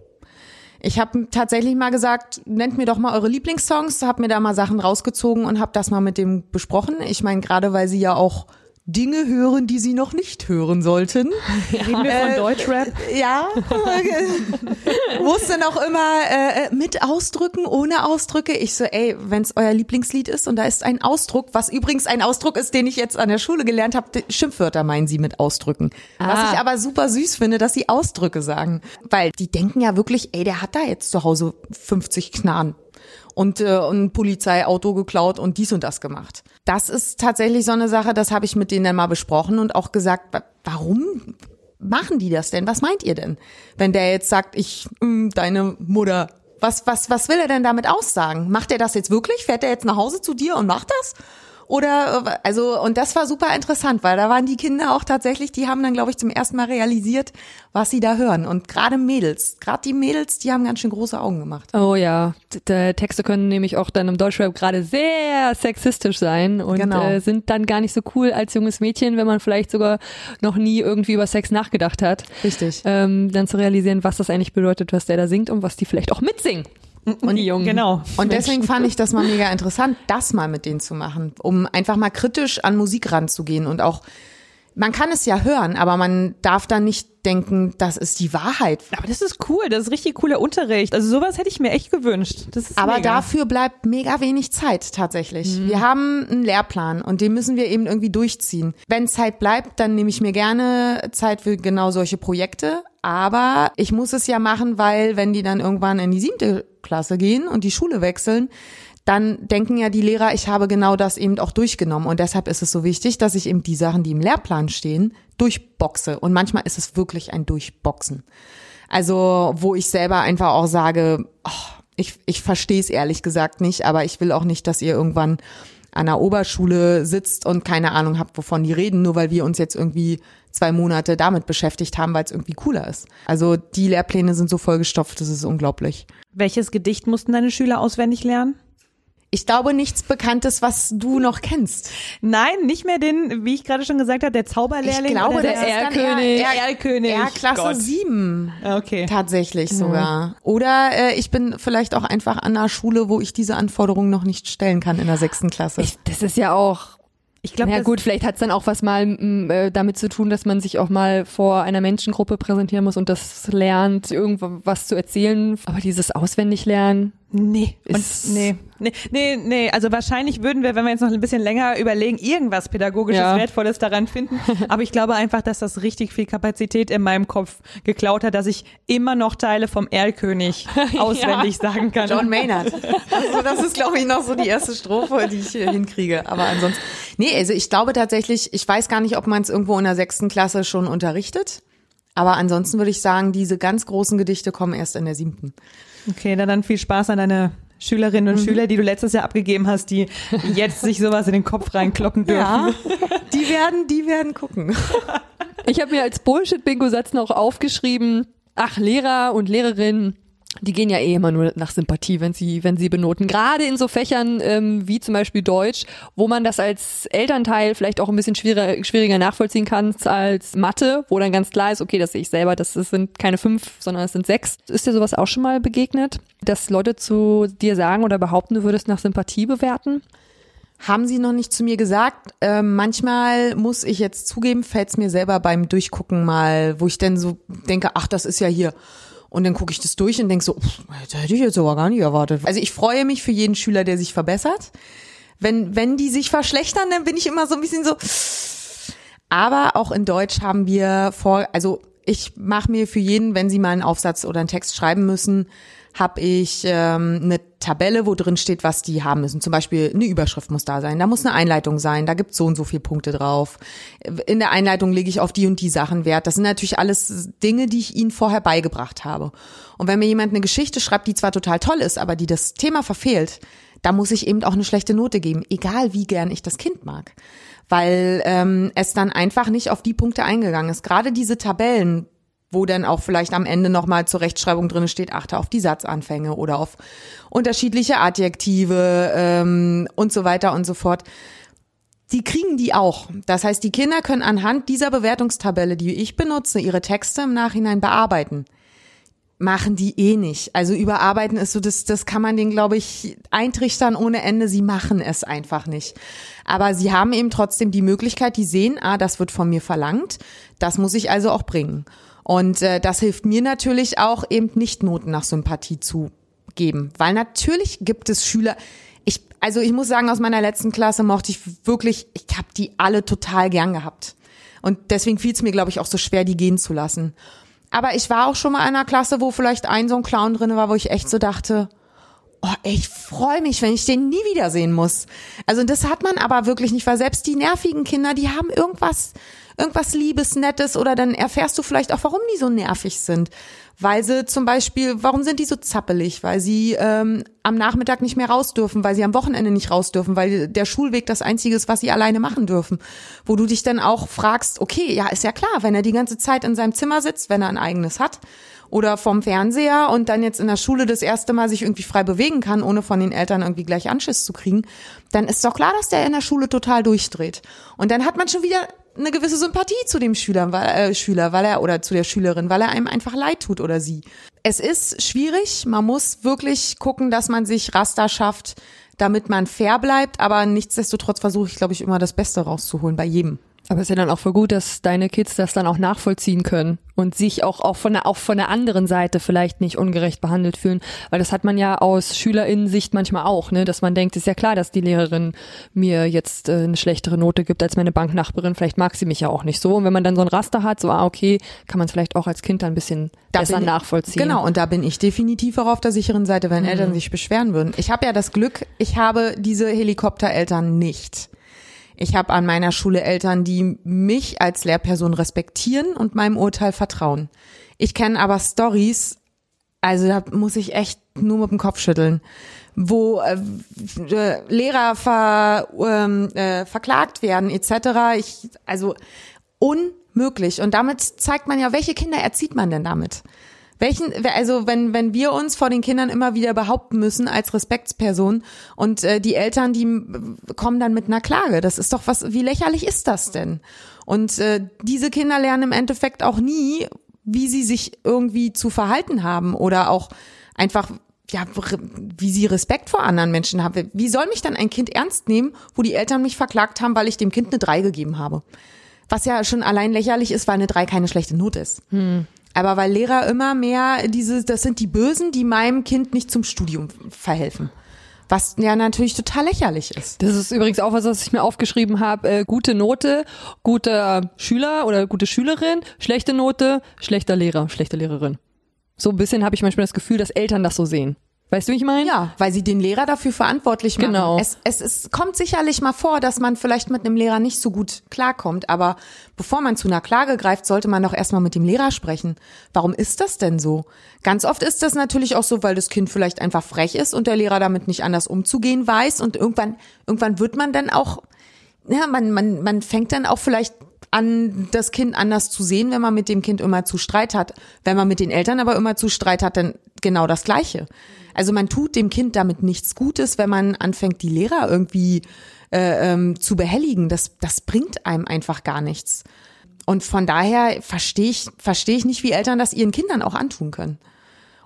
Ich habe tatsächlich mal gesagt, nennt mir doch mal eure Lieblingssongs, habe mir da mal Sachen rausgezogen und habe das mal mit dem besprochen. Ich meine, gerade weil sie ja auch Dinge hören, die sie noch nicht hören sollten. [laughs] Reden wir von Deutschrap? Ja, [laughs] wusste noch immer äh, mit Ausdrücken, ohne Ausdrücke. Ich so, ey, wenn's euer Lieblingslied ist und da ist ein Ausdruck, was übrigens ein Ausdruck ist, den ich jetzt an der Schule gelernt habe, Schimpfwörter meinen sie mit Ausdrücken. Was Ah. ich aber super süß finde, dass sie Ausdrücke sagen. Weil die denken ja wirklich, ey, der hat da jetzt zu Hause 50 Knarren und, äh, ein Polizeiauto geklaut und dies und das gemacht. Das ist tatsächlich so eine Sache, das habe ich mit denen dann mal besprochen und auch gesagt, wa- warum machen die das denn? Was meint ihr denn? Wenn der jetzt sagt, ich, mh, deine Mutter, was, was, was will er denn damit aussagen? Macht er das jetzt wirklich? Fährt er jetzt nach Hause zu dir und macht das? Oder, äh, also, und das war super interessant, weil da waren die Kinder auch tatsächlich, die haben dann, glaube ich, zum ersten Mal realisiert, was sie da hören. Und gerade Mädels, gerade die Mädels, die haben ganz schön große Augen gemacht. Oh ja, D- d- Texte können nämlich auch dann im Deutschrap gerade sehr sexistisch sein und Genau. äh, sind dann gar nicht so cool als junges Mädchen, wenn man vielleicht sogar noch nie irgendwie über Sex nachgedacht hat. Richtig. Ähm, dann zu realisieren, was das eigentlich bedeutet, was der da singt und was die vielleicht auch mitsingen. Und die Jungen. Genau. Und deswegen fand ich das mal mega interessant, das mal mit denen zu machen, um einfach mal kritisch an Musik ranzugehen und auch, man kann es ja hören, aber man darf dann nicht denken, das ist die Wahrheit. Aber das ist cool, das ist richtig cooler Unterricht. Also sowas hätte ich mir echt gewünscht. Aber mega. dafür bleibt mega wenig Zeit tatsächlich. Wir haben einen Lehrplan und den müssen wir eben irgendwie durchziehen. Wenn Zeit bleibt, dann nehme ich mir gerne Zeit für genau solche Projekte. Aber ich muss es ja machen, weil wenn die dann irgendwann in die siebte Klasse gehen und die Schule wechseln, dann denken ja die Lehrer, ich habe genau das eben auch durchgenommen. Und deshalb ist es so wichtig, dass ich eben die Sachen, die im Lehrplan stehen, durchboxe. Und manchmal ist es wirklich ein Durchboxen. Also, wo ich selber einfach auch sage, oh, ich, ich verstehe es ehrlich gesagt nicht, aber ich will auch nicht, dass ihr irgendwann an der Oberschule sitzt und keine Ahnung habt, wovon die reden, nur weil wir uns jetzt irgendwie zwei Monate damit beschäftigt haben, weil es irgendwie cooler ist. Also die Lehrpläne sind so vollgestopft, das ist unglaublich. Welches Gedicht mussten deine Schüler auswendig lernen? Ich glaube nichts Bekanntes, was du noch kennst. Nein, nicht mehr den, wie ich gerade schon gesagt habe, der Zauberlehrling. Ich glaube, oder der dann Erlkönig. Erlkönig. Ja, Klasse Gott. 7. Okay. Tatsächlich sogar. Oder äh, ich bin vielleicht auch einfach an einer Schule, wo ich diese Anforderungen noch nicht stellen kann in der sechsten Klasse. Ich, das ist ja auch. Ich glaube, ja gut, vielleicht hat's dann auch was mal äh, damit zu tun, dass man sich auch mal vor einer Menschengruppe präsentieren muss und das lernt, irgendwas zu erzählen. Aber dieses Auswendiglernen, Nee, und, nee, nee, nee, nee, also wahrscheinlich würden wir, wenn wir jetzt noch ein bisschen länger überlegen, irgendwas pädagogisches Ja. Wertvolles daran finden. [laughs] Aber ich glaube einfach, dass das richtig viel Kapazität in meinem Kopf geklaut hat, dass ich immer noch Teile vom Erlkönig [laughs] auswendig sagen kann. John Maynard. Also das ist, glaube ich, noch so die erste Strophe, die ich hier hinkriege. Aber ansonsten, nee, also ich glaube tatsächlich, ich weiß gar nicht, ob man es irgendwo in der sechsten Klasse schon unterrichtet. Aber ansonsten würde ich sagen, diese ganz großen Gedichte kommen erst in der siebten. Okay, dann, dann viel Spaß an deine Schülerinnen und Schüler, die du letztes Jahr abgegeben hast, die jetzt sich sowas in den Kopf reinkloppen dürfen. Ja, die werden, die werden gucken. Ich habe mir als Bullshit-Bingo-Satz noch aufgeschrieben, ach, Lehrer und Lehrerinnen, die gehen ja eh immer nur nach Sympathie, wenn sie, wenn sie benoten. Gerade in so Fächern ähm, wie zum Beispiel Deutsch, wo man das als Elternteil vielleicht auch ein bisschen schwieriger, schwieriger nachvollziehen kann als Mathe, wo dann ganz klar ist, okay, das sehe ich selber, das sind keine fünf, sondern es sind sechs. Ist dir sowas auch schon mal begegnet, dass Leute zu dir sagen oder behaupten, du würdest nach Sympathie bewerten? Haben sie noch nicht zu mir gesagt. Ähm, manchmal muss ich jetzt zugeben, fällt es mir selber beim Durchgucken mal, wo ich dann so denke, ach, das ist ja hier. Und dann gucke ich das durch und denke so, pff, das hätte ich jetzt aber gar nicht erwartet. Also ich freue mich für jeden Schüler, der sich verbessert. Wenn, wenn die sich verschlechtern, dann bin ich immer so ein bisschen so. Aber auch in Deutsch haben wir vor, also ich mache mir für jeden, wenn sie mal einen Aufsatz oder einen Text schreiben müssen, habe ich ähm, eine Tabelle, wo drin steht, was die haben müssen. Zum Beispiel eine Überschrift muss da sein, da muss eine Einleitung sein, da gibt so und so viele Punkte drauf. In der Einleitung lege ich auf die und die Sachen Wert. Das sind natürlich alles Dinge, die ich ihnen vorher beigebracht habe. Und wenn mir jemand eine Geschichte schreibt, die zwar total toll ist, aber die das Thema verfehlt, da muss ich eben auch eine schlechte Note geben, egal wie gern ich das Kind mag. Weil ähm, es dann einfach nicht auf die Punkte eingegangen ist. Gerade diese Tabellen, wo dann auch vielleicht am Ende nochmal zur Rechtschreibung drin steht, achte auf die Satzanfänge oder auf unterschiedliche Adjektive ähm, und so weiter und so fort. Die kriegen die auch. Das heißt, die Kinder können anhand dieser Bewertungstabelle, die ich benutze, ihre Texte im Nachhinein bearbeiten. Machen die eh nicht. Also überarbeiten ist so, das, das kann man denen, glaube ich, eintrichtern ohne Ende. Sie machen es einfach nicht. Aber sie haben eben trotzdem die Möglichkeit, die sehen, ah, das wird von mir verlangt. Das muss ich also auch bringen. Und äh, das hilft mir natürlich auch, eben nicht Noten nach Sympathie zu geben. Weil natürlich gibt es Schüler, ich, also ich muss sagen, aus meiner letzten Klasse mochte ich wirklich, ich habe die alle total gern gehabt. Und deswegen fiel es mir, glaube ich, auch so schwer, die gehen zu lassen. Aber ich war auch schon mal in einer Klasse, wo vielleicht ein so ein Clown drin war, wo ich echt so dachte, oh, ich freue mich, wenn ich den nie wiedersehen muss. Also das hat man aber wirklich nicht, weil selbst die nervigen Kinder, die haben irgendwas, irgendwas Liebes, Nettes oder dann erfährst du vielleicht auch, warum die so nervig sind. Weil sie zum Beispiel, warum sind die so zappelig? Weil sie ähm, am Nachmittag nicht mehr raus dürfen, weil sie am Wochenende nicht raus dürfen, weil der Schulweg das Einzige ist, was sie alleine machen dürfen. Wo du dich dann auch fragst, okay, ja, ist ja klar, wenn er die ganze Zeit in seinem Zimmer sitzt, wenn er ein eigenes hat, oder vom Fernseher und dann jetzt in der Schule das erste Mal sich irgendwie frei bewegen kann, ohne von den Eltern irgendwie gleich Anschiss zu kriegen, dann ist doch klar, dass der in der Schule total durchdreht. Und dann hat man schon wieder eine gewisse Sympathie zu dem Schüler, weil, äh, Schüler, weil er oder zu der Schülerin, weil er einem einfach leid tut oder sie. Es ist schwierig, man muss wirklich gucken, dass man sich Raster schafft, damit man fair bleibt, aber nichtsdestotrotz versuche ich, glaube ich, immer das Beste rauszuholen bei jedem. Aber es ist ja dann auch voll gut, dass deine Kids das dann auch nachvollziehen können und sich auch, auch von der, auch von der anderen Seite vielleicht nicht ungerecht behandelt fühlen. Weil das hat man ja aus SchülerInnen-Sicht manchmal auch, ne, dass man denkt, ist ja klar, dass die Lehrerin mir jetzt äh, eine schlechtere Note gibt als meine Banknachbarin. Vielleicht mag sie mich ja auch nicht so. Und wenn man dann so ein Raster hat, so, ah, okay, kann man es vielleicht auch als Kind dann ein bisschen Da besser ich- nachvollziehen. Genau, und da bin ich definitiv auch auf der sicheren Seite, Mhm. wenn Eltern sich beschweren würden. Ich habe ja das Glück, ich habe diese Helikoptereltern nicht. Ich habe an meiner Schule Eltern, die mich als Lehrperson respektieren und meinem Urteil vertrauen. Ich kenne aber Stories, also da muss ich echt nur mit dem Kopf schütteln, wo äh, äh, Lehrer ver, ähm, äh, verklagt werden etc. Ich, also unmöglich. Und damit zeigt man ja, welche Kinder erzieht man denn damit? Welchen, also wenn, wenn wir uns vor den Kindern immer wieder behaupten müssen als Respektsperson und äh, die Eltern, die kommen dann mit einer Klage. Das ist doch was, wie lächerlich ist das denn? Und äh, diese Kinder lernen im Endeffekt auch nie, wie sie sich irgendwie zu verhalten haben oder auch einfach, ja, wie sie Respekt vor anderen Menschen haben. Wie soll mich dann ein Kind ernst nehmen, wo die Eltern mich verklagt haben, weil ich dem Kind eine 3 gegeben habe? Was ja schon allein lächerlich ist, weil eine 3 keine schlechte Note ist. Aber weil Lehrer immer mehr diese, das sind die Bösen, die meinem Kind nicht zum Studium verhelfen. Was ja natürlich total lächerlich ist. Das ist übrigens auch was, was ich mir aufgeschrieben habe. Äh, gute Note, guter Schüler oder gute Schülerin, schlechte Note, schlechter Lehrer, schlechte Lehrerin. So ein bisschen habe ich manchmal das Gefühl, dass Eltern das so sehen. Weißt du, wie ich meine? Ja, weil sie den Lehrer dafür verantwortlich machen. Genau. Es, es, es kommt sicherlich mal vor, dass man vielleicht mit einem Lehrer nicht so gut klarkommt, aber bevor man zu einer Klage greift, sollte man doch erstmal mit dem Lehrer sprechen. Warum ist das denn so? Ganz oft ist das natürlich auch so, weil das Kind vielleicht einfach frech ist und der Lehrer damit nicht anders umzugehen weiß und irgendwann, irgendwann wird man dann auch, ja, man, man, man fängt dann auch vielleicht an, das Kind anders zu sehen, wenn man mit dem Kind immer zu Streit hat. Wenn man mit den Eltern aber immer zu Streit hat, dann genau das Gleiche. Also man tut dem Kind damit nichts Gutes, wenn man anfängt, die Lehrer irgendwie äh, ähm, zu behelligen. Das, das bringt einem einfach gar nichts. Und von daher verstehe ich, verstehe ich nicht, wie Eltern das ihren Kindern auch antun können.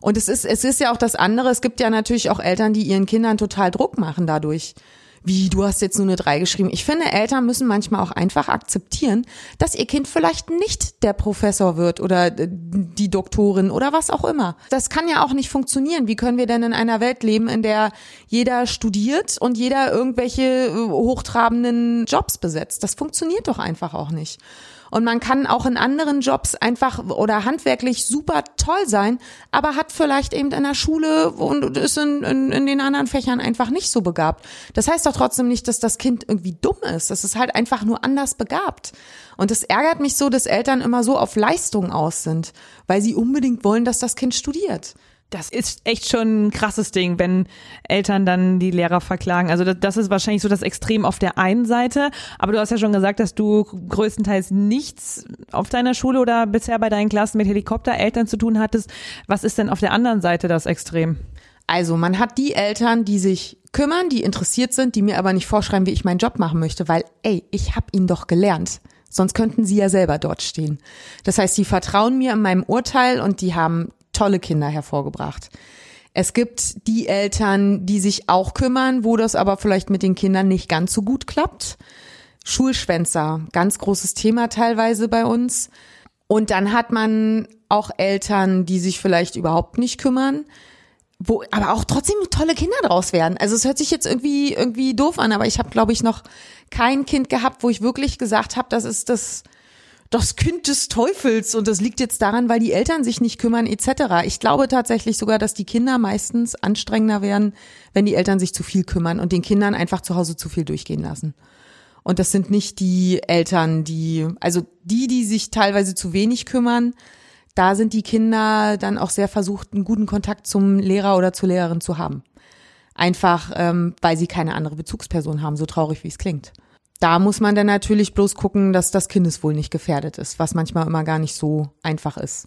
Und es ist, es ist ja auch das andere. Es gibt ja natürlich auch Eltern, die ihren Kindern total Druck machen dadurch. Wie, du hast jetzt nur eine drei geschrieben. Ich finde, Eltern müssen manchmal auch einfach akzeptieren, dass ihr Kind vielleicht nicht der Professor wird oder äh, die Doktorin oder was auch immer. Das kann ja auch nicht funktionieren. Wie können wir denn in einer Welt leben, in der jeder studiert und jeder irgendwelche äh, hochtrabenden Jobs besetzt? Das funktioniert doch einfach auch nicht. Und man kann auch in anderen Jobs einfach oder handwerklich super toll sein, aber hat vielleicht eben in der Schule und ist in, in, in den anderen Fächern einfach nicht so begabt. Das heißt doch trotzdem nicht, dass das Kind irgendwie dumm ist. Das ist halt einfach nur anders begabt. Und es ärgert mich so, dass Eltern immer so auf Leistung aus sind, weil sie unbedingt wollen, dass das Kind studiert. Das ist echt schon ein krasses Ding, wenn Eltern dann die Lehrer verklagen. Also das, das ist wahrscheinlich so das Extrem auf der einen Seite. Aber du hast ja schon gesagt, dass du größtenteils nichts auf deiner Schule oder bisher bei deinen Klassen mit Helikoptereltern zu tun hattest. Was ist denn auf der anderen Seite das Extrem? Also man hat die Eltern, die sich kümmern, die interessiert sind, die mir aber nicht vorschreiben, wie ich meinen Job machen möchte, weil, ey, ich habe ihn doch gelernt. Sonst könnten sie ja selber dort stehen. Das heißt, sie vertrauen mir in meinem Urteil und die haben tolle Kinder hervorgebracht. Es gibt die Eltern, die sich auch kümmern, wo das aber vielleicht mit den Kindern nicht ganz so gut klappt. Schulschwänzer, ganz großes Thema teilweise bei uns. Und dann hat man auch Eltern, die sich vielleicht überhaupt nicht kümmern, wo aber auch trotzdem tolle Kinder draus werden. Also es hört sich jetzt irgendwie irgendwie doof an, aber ich habe glaube ich noch kein Kind gehabt, wo ich wirklich gesagt habe, das ist das das Kind des Teufels und das liegt jetzt daran, weil die Eltern sich nicht kümmern etc. Ich glaube tatsächlich sogar, dass die Kinder meistens anstrengender werden, wenn die Eltern sich zu viel kümmern und den Kindern einfach zu Hause zu viel durchgehen lassen. Und das sind nicht die Eltern, die, also die, die sich teilweise zu wenig kümmern, da sind die Kinder dann auch sehr versucht, einen guten Kontakt zum Lehrer oder zur Lehrerin zu haben. Einfach, ähm, weil sie keine andere Bezugsperson haben, so traurig wie es klingt. Da muss man dann natürlich bloß gucken, dass das Kindeswohl nicht gefährdet ist, was manchmal immer gar nicht so einfach ist.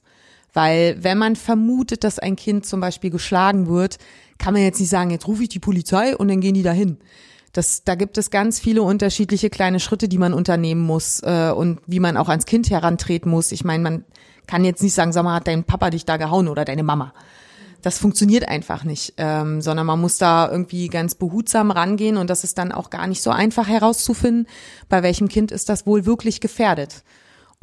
Weil wenn man vermutet, dass ein Kind zum Beispiel geschlagen wird, kann man jetzt nicht sagen, jetzt rufe ich die Polizei und dann gehen die dahin. Das, da gibt es ganz viele unterschiedliche kleine Schritte, die man unternehmen muss äh, und wie man auch ans Kind herantreten muss. Ich meine, man kann jetzt nicht sagen, sag mal, hat dein Papa dich da gehauen oder deine Mama. Das funktioniert einfach nicht, ähm, sondern man muss da irgendwie ganz behutsam rangehen und das ist dann auch gar nicht so einfach herauszufinden, bei welchem Kind ist das wohl wirklich gefährdet.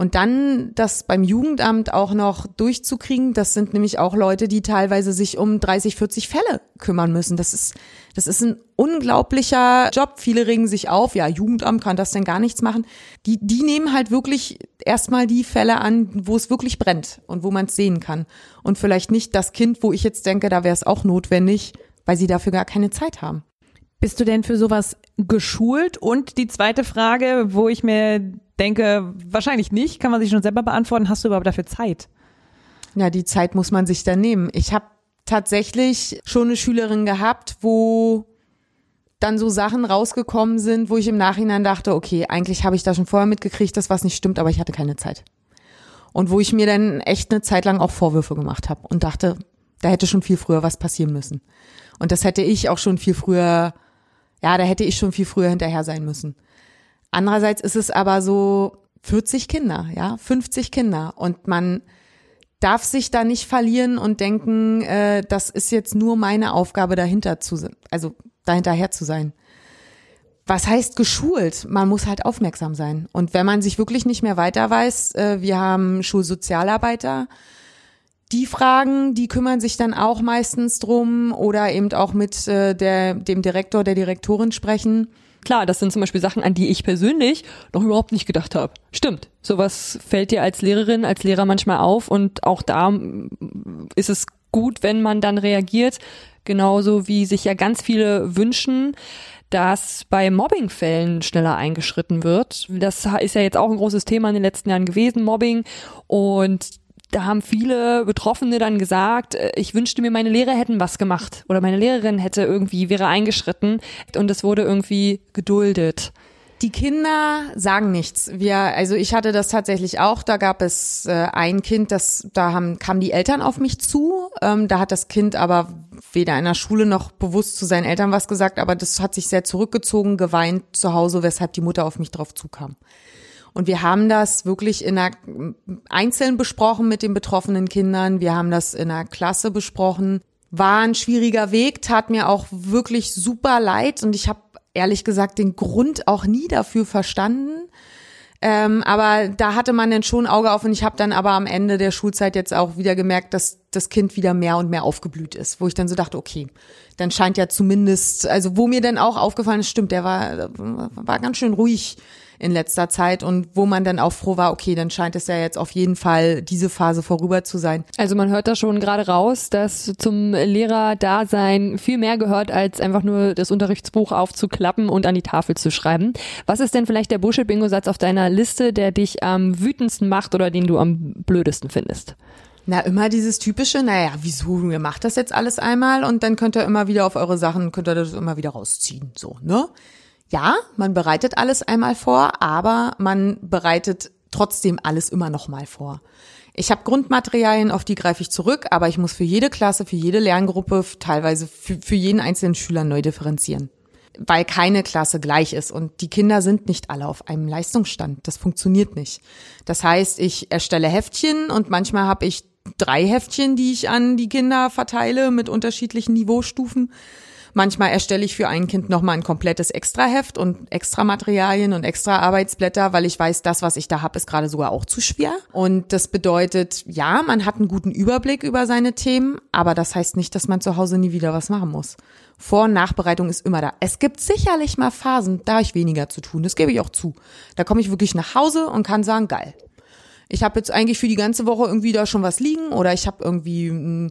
Und dann das beim Jugendamt auch noch durchzukriegen, das sind nämlich auch Leute, die teilweise sich um 30, 40 Fälle kümmern müssen. Das ist, das ist ein unglaublicher Job. Viele regen sich auf, ja, Jugendamt kann das denn gar nichts machen. Die, die nehmen halt wirklich erstmal die Fälle an, wo es wirklich brennt und wo man es sehen kann. Und vielleicht nicht das Kind, wo ich jetzt denke, da wäre es auch notwendig, weil sie dafür gar keine Zeit haben. Bist du denn für sowas geschult? Und die zweite Frage, wo ich mir denke, wahrscheinlich nicht, kann man sich schon selber beantworten, hast du überhaupt dafür Zeit? Ja, die Zeit muss man sich dann nehmen. Ich habe tatsächlich schon eine Schülerin gehabt, wo dann so Sachen rausgekommen sind, wo ich im Nachhinein dachte, okay, eigentlich habe ich da schon vorher mitgekriegt, dass was nicht stimmt, aber ich hatte keine Zeit. Und wo ich mir dann echt eine Zeit lang auch Vorwürfe gemacht habe und dachte, da hätte schon viel früher was passieren müssen. Und das hätte ich auch schon viel früher ja, da hätte ich schon viel früher hinterher sein müssen. Andererseits ist es aber so 40 Kinder, ja, 50 Kinder und man darf sich da nicht verlieren und denken, äh, das ist jetzt nur meine Aufgabe dahinter zu, also dahinterher zu sein. Was heißt geschult? Man muss halt aufmerksam sein. Und wenn man sich wirklich nicht mehr weiter weiß, äh, wir haben Schulsozialarbeiter, die Fragen, die kümmern sich dann auch meistens drum oder eben auch mit äh, der, dem Direktor, der Direktorin sprechen. Klar, das sind zum Beispiel Sachen, an die ich persönlich noch überhaupt nicht gedacht habe. Stimmt. Sowas fällt dir als Lehrerin, als Lehrer manchmal auf und auch da mm, ist es gut, wenn man dann reagiert. Genauso wie sich ja ganz viele wünschen, dass bei Mobbingfällen schneller eingeschritten wird. Das ist ja jetzt auch ein großes Thema in den letzten Jahren gewesen, Mobbing. Und da haben viele Betroffene dann gesagt, äh, ich wünschte mir, meine Lehrer hätten was gemacht oder meine Lehrerin hätte irgendwie, wäre eingeschritten und es wurde irgendwie geduldet. Die Kinder sagen nichts. Wir, also ich hatte das tatsächlich auch. Da gab es äh, ein Kind, das da haben kamen die Eltern auf mich zu. Ähm, da hat das Kind aber weder in der Schule noch bewusst zu seinen Eltern was gesagt, aber das hat sich sehr zurückgezogen, geweint zu Hause, weshalb die Mutter auf mich drauf zukam. Und wir haben das wirklich in einer einzeln besprochen mit den betroffenen Kindern. Wir haben das in einer Klasse besprochen. War ein schwieriger Weg, tat mir auch wirklich super leid und ich habe ehrlich gesagt den Grund auch nie dafür verstanden. Ähm, aber da hatte man dann schon Auge auf und ich habe dann aber am Ende der Schulzeit jetzt auch wieder gemerkt, dass das Kind wieder mehr und mehr aufgeblüht ist, wo ich dann so dachte, okay, dann scheint ja zumindest, also wo mir dann auch aufgefallen ist, stimmt, der war, war ganz schön ruhig in letzter Zeit und wo man dann auch froh war, okay, dann scheint es ja jetzt auf jeden Fall diese Phase vorüber zu sein. Also man hört da schon gerade raus, dass zum Lehrerdasein viel mehr gehört, als einfach nur das Unterrichtsbuch aufzuklappen und an die Tafel zu schreiben. Was ist denn vielleicht der Bullshit-Bingo-Satz auf deiner Liste, der dich am wütendsten macht oder den du am blödesten findest? Na, immer dieses typische, naja, wieso, ihr macht das jetzt alles einmal und dann könnt ihr immer wieder auf eure Sachen, könnt ihr das immer wieder rausziehen, so, ne? ja, man bereitet alles einmal vor, aber man bereitet trotzdem alles immer noch mal vor. Ich habe Grundmaterialien, auf die greife ich zurück, aber ich muss für jede Klasse, für jede Lerngruppe, teilweise für, für jeden einzelnen Schüler neu differenzieren. Weil keine Klasse gleich ist und die Kinder sind nicht alle auf einem Leistungsstand. Das funktioniert nicht. Das heißt, ich erstelle Heftchen und manchmal habe ich drei Heftchen, die ich an die Kinder verteile mit unterschiedlichen Niveaustufen. Manchmal erstelle ich für ein Kind nochmal ein komplettes Extraheft und extra Materialien und extra Arbeitsblätter, weil ich weiß, das, was ich da habe, ist gerade sogar auch zu schwer. Und das bedeutet, ja, man hat einen guten Überblick über seine Themen, aber das heißt nicht, dass man zu Hause nie wieder was machen muss. Vor- und Nachbereitung ist immer da. Es gibt sicherlich mal Phasen, da habe ich weniger zu tun. Das gebe ich auch zu. Da komme ich wirklich nach Hause und kann sagen, geil. Ich habe jetzt eigentlich für die ganze Woche irgendwie da schon was liegen oder ich habe irgendwie hm,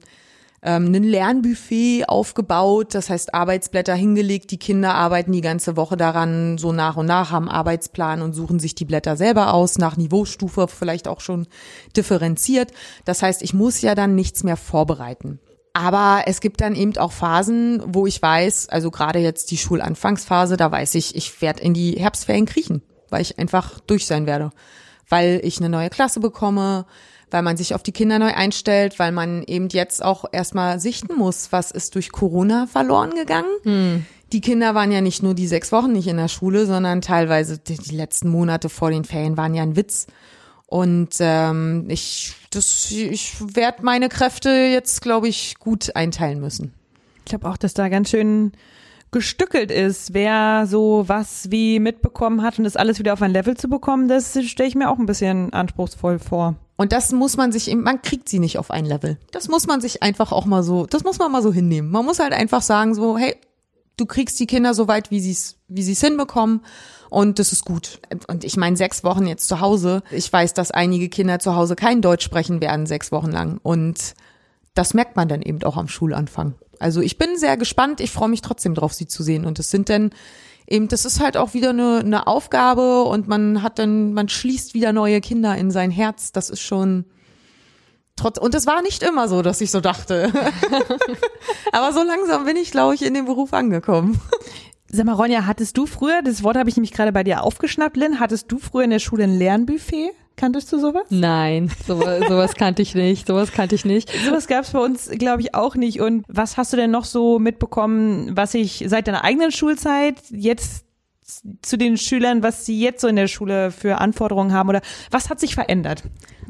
ähm, ein Lernbuffet aufgebaut, das heißt Arbeitsblätter hingelegt, die Kinder arbeiten die ganze Woche daran, so nach und nach, haben Arbeitsplan und suchen sich die Blätter selber aus, nach Niveaustufe vielleicht auch schon differenziert. Das heißt, ich muss ja dann nichts mehr vorbereiten. Aber es gibt dann eben auch Phasen, wo ich weiß, also gerade jetzt die Schulanfangsphase, da weiß ich, ich werde in die Herbstferien kriechen, weil ich einfach durch sein werde. Weil ich eine neue Klasse bekomme, weil man sich auf die Kinder neu einstellt, weil man eben jetzt auch erstmal sichten muss, was ist durch Corona verloren gegangen. Hm. Die Kinder waren ja nicht nur die sechs Wochen nicht in der Schule, sondern teilweise die, die letzten Monate vor den Ferien waren ja ein Witz. Und ähm, ich, das, ich werde meine Kräfte jetzt, glaube ich, gut einteilen müssen. Ich glaube auch, dass da ganz schön gestückelt ist, wer so was wie mitbekommen hat und das alles wieder auf ein Level zu bekommen, das stelle ich mir auch ein bisschen anspruchsvoll vor. Und das muss man sich, man kriegt sie nicht auf ein Level. Das muss man sich einfach auch mal so, das muss man mal so hinnehmen. Man muss halt einfach sagen so, hey, du kriegst die Kinder so weit, wie sie es, wie sie es hinbekommen. Und das ist gut. Und ich meine, sechs Wochen jetzt zu Hause. Ich weiß, dass einige Kinder zu Hause kein Deutsch sprechen werden, sechs Wochen lang. Und das merkt man dann eben auch am Schulanfang. Also ich bin sehr gespannt. Ich freue mich trotzdem drauf, sie zu sehen. Und das sind dann eben, das ist halt auch wieder eine, eine Aufgabe und man hat dann, man schließt wieder neue Kinder in sein Herz. Das ist schon trotz, und es war nicht immer so, dass ich so dachte. [laughs] Aber so langsam bin ich, glaube ich, in dem Beruf angekommen. Sag mal, Ronja, hattest du früher, das Wort habe ich nämlich gerade bei dir aufgeschnappt, Lynn, hattest du früher in der Schule ein Lernbuffet? Kanntest du sowas? Nein, sowas, sowas kannte ich nicht, sowas kannte ich nicht. Sowas gab es bei uns, glaube ich, auch nicht. Und was hast du denn noch so mitbekommen, was ich seit deiner eigenen Schulzeit jetzt zu den Schülern, was sie jetzt so in der Schule für Anforderungen haben oder was hat sich verändert?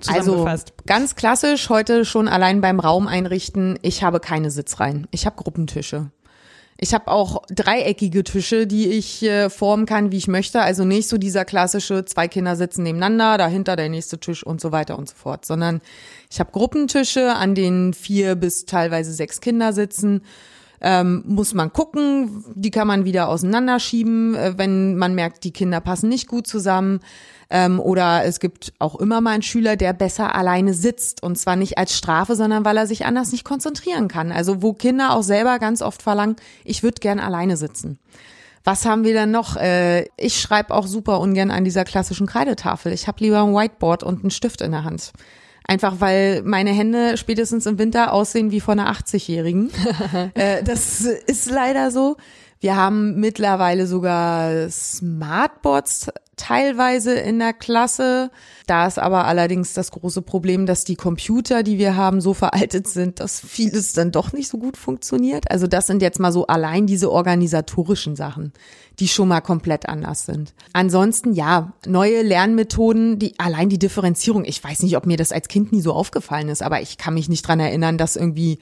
Also ganz klassisch heute schon allein beim Raum einrichten. Ich habe keine Sitzreihen. Ich habe Gruppentische. Ich habe auch dreieckige Tische, die ich äh, formen kann, wie ich möchte. Also nicht so dieser klassische, zwei Kinder sitzen nebeneinander, dahinter der nächste Tisch und so weiter und so fort, sondern ich habe Gruppentische, an denen vier bis teilweise sechs Kinder sitzen. Ähm, muss man gucken, die kann man wieder auseinanderschieben, äh, wenn man merkt, die Kinder passen nicht gut zusammen. Ähm, oder es gibt auch immer mal einen Schüler, der besser alleine sitzt. Und zwar nicht als Strafe, sondern weil er sich anders nicht konzentrieren kann. Also wo Kinder auch selber ganz oft verlangen, ich würde gern alleine sitzen. Was haben wir dann noch? Äh, ich schreibe auch super ungern an dieser klassischen Kreidetafel. Ich habe lieber ein Whiteboard und einen Stift in der Hand. Einfach weil meine Hände spätestens im Winter aussehen wie von einer 80-Jährigen. [laughs] äh, das ist leider so. Wir haben mittlerweile sogar Smartboards teilweise in der Klasse. Da ist aber allerdings das große Problem, dass die Computer, die wir haben, so veraltet sind, dass vieles dann doch nicht so gut funktioniert. Also das sind jetzt mal so allein diese organisatorischen Sachen, die schon mal komplett anders sind. Ansonsten ja, neue Lernmethoden, die allein die Differenzierung. Ich weiß nicht, ob mir das als Kind nie so aufgefallen ist, aber ich kann mich nicht dran erinnern, dass irgendwie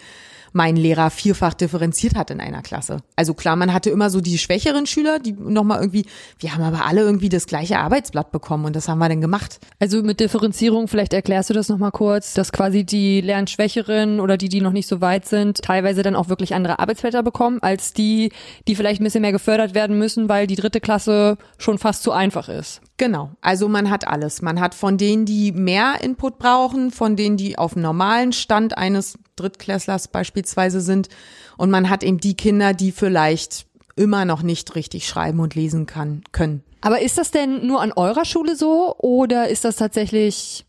mein Lehrer vierfach differenziert hat in einer Klasse. Also klar, man hatte immer so die schwächeren Schüler, die nochmal irgendwie, wir haben aber alle irgendwie das gleiche Arbeitsblatt bekommen und das haben wir dann gemacht. Also mit Differenzierung, vielleicht erklärst du das nochmal kurz, dass quasi die Lernschwächeren oder die, die noch nicht so weit sind, teilweise dann auch wirklich andere Arbeitsblätter bekommen, als die, die vielleicht ein bisschen mehr gefördert werden müssen, weil die dritte Klasse schon fast zu einfach ist. Genau. Also man hat alles. Man hat von denen, die mehr Input brauchen, von denen, die auf dem normalen Stand eines Drittklässlers beispielsweise sind. Und man hat eben die Kinder, die vielleicht immer noch nicht richtig schreiben und lesen kann, können. Aber ist das denn nur an eurer Schule so oder ist das tatsächlich,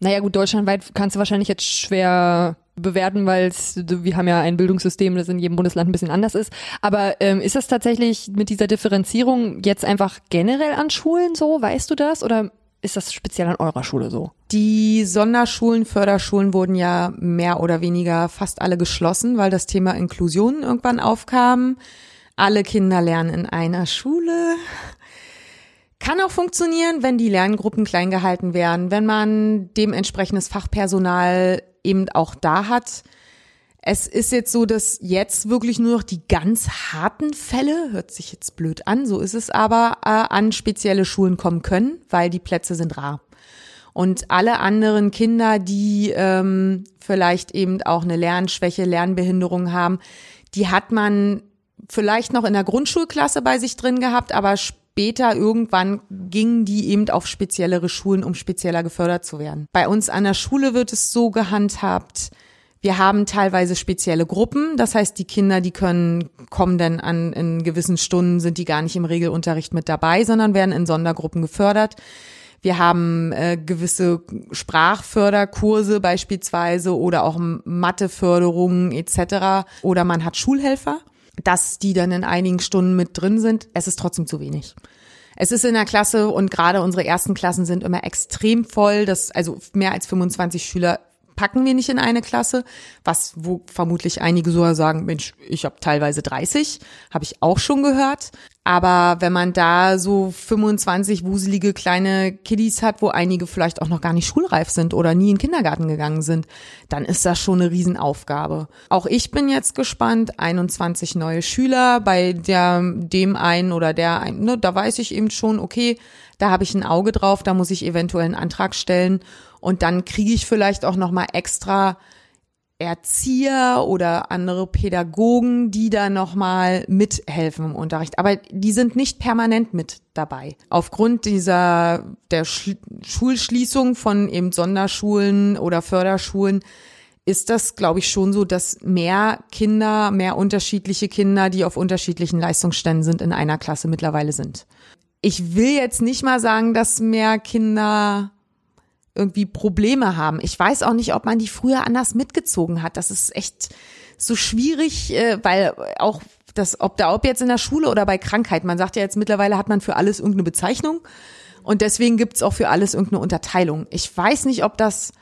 naja gut, deutschlandweit kannst du wahrscheinlich jetzt schwer bewerten, weil wir haben ja ein Bildungssystem, das in jedem Bundesland ein bisschen anders ist. Aber ähm, ist das tatsächlich mit dieser Differenzierung jetzt einfach generell an Schulen so? Weißt du das? Oder ist das speziell an eurer Schule so? Die Sonderschulen, Förderschulen wurden ja mehr oder weniger fast alle geschlossen, weil das Thema Inklusion irgendwann aufkam. Alle Kinder lernen in einer Schule. Kann auch funktionieren, wenn die Lerngruppen klein gehalten werden, wenn man dementsprechendes Fachpersonal eben auch da hat. Es ist jetzt so, dass jetzt wirklich nur noch die ganz harten Fälle, hört sich jetzt blöd an, so ist es aber, äh, an spezielle Schulen kommen können, weil die Plätze sind rar. Und alle anderen Kinder, die ähm, vielleicht eben auch eine Lernschwäche, Lernbehinderung haben, die hat man vielleicht noch in der Grundschulklasse bei sich drin gehabt, aber später irgendwann gingen die eben auf speziellere Schulen, um spezieller gefördert zu werden. Bei uns an der Schule wird es so gehandhabt, wir haben teilweise spezielle Gruppen, das heißt, die Kinder, die können, kommen dann an, in gewissen Stunden sind die gar nicht im Regelunterricht mit dabei, sondern werden in Sondergruppen gefördert. Wir haben äh, gewisse Sprachförderkurse beispielsweise oder auch Matheförderungen etc. Oder man hat Schulhelfer, dass die dann in einigen Stunden mit drin sind. Es ist trotzdem zu wenig. Es ist in der Klasse und gerade unsere ersten Klassen sind immer extrem voll. Das, also mehr als 25 Schüler packen wir nicht in eine Klasse, was wo vermutlich einige sogar sagen, Mensch, ich habe teilweise 30, habe ich auch schon gehört. Aber wenn man da so 25 wuselige kleine Kiddies hat, wo einige vielleicht auch noch gar nicht schulreif sind oder nie in den Kindergarten gegangen sind, dann ist das schon eine Riesenaufgabe. Auch ich bin jetzt gespannt, 21 neue Schüler bei der, dem einen oder der einen, ne, da weiß ich eben schon, okay, da habe ich ein Auge drauf, da muss ich eventuell einen Antrag stellen und dann kriege ich vielleicht auch noch mal extra Erzieher oder andere Pädagogen, die da nochmal mithelfen im Unterricht. Aber die sind nicht permanent mit dabei. Aufgrund dieser, der Sch Schulschließung von eben Sonderschulen oder Förderschulen ist das, glaube ich, schon so, dass mehr Kinder, mehr unterschiedliche Kinder, die auf unterschiedlichen Leistungsständen sind, in einer Klasse mittlerweile sind. Ich will jetzt nicht mal sagen, dass mehr Kinder irgendwie Probleme haben. Ich weiß auch nicht, ob man die früher anders mitgezogen hat. Das ist echt so schwierig, äh, weil auch das, ob da, ob jetzt in der Schule oder bei Krankheit, man sagt ja jetzt mittlerweile hat man für alles irgendeine Bezeichnung und deswegen gibt's auch für alles irgendeine Unterteilung. Ich weiß nicht, ob das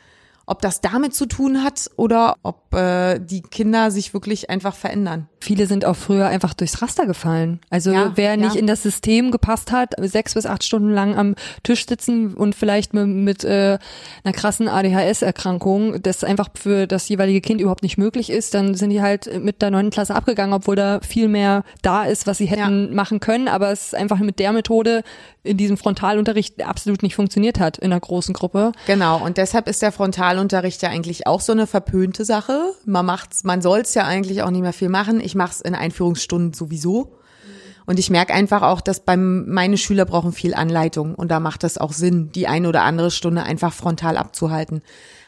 ob das damit zu tun hat oder ob äh, die Kinder sich wirklich einfach verändern. Viele sind auch früher einfach durchs Raster gefallen. Also ja, wer nicht ja. in das System gepasst hat, sechs bis acht Stunden lang am Tisch sitzen und vielleicht mit, mit äh, einer krassen ADHS-Erkrankung, das einfach für das jeweilige Kind überhaupt nicht möglich ist, dann sind die halt mit der neunten Klasse abgegangen, obwohl da viel mehr da ist, was sie hätten ja. machen können. Aber es ist einfach mit der Methode in diesem Frontalunterricht absolut nicht funktioniert hat in einer großen Gruppe. Genau, und deshalb ist der Frontalunterricht ja eigentlich auch so eine verpönte Sache. Man macht's, man soll's ja eigentlich auch nicht mehr viel machen. Ich mache es in Einführungsstunden sowieso. Und ich merke einfach auch, dass beim, meine Schüler brauchen viel Anleitung und da macht es auch Sinn, die eine oder andere Stunde einfach frontal abzuhalten.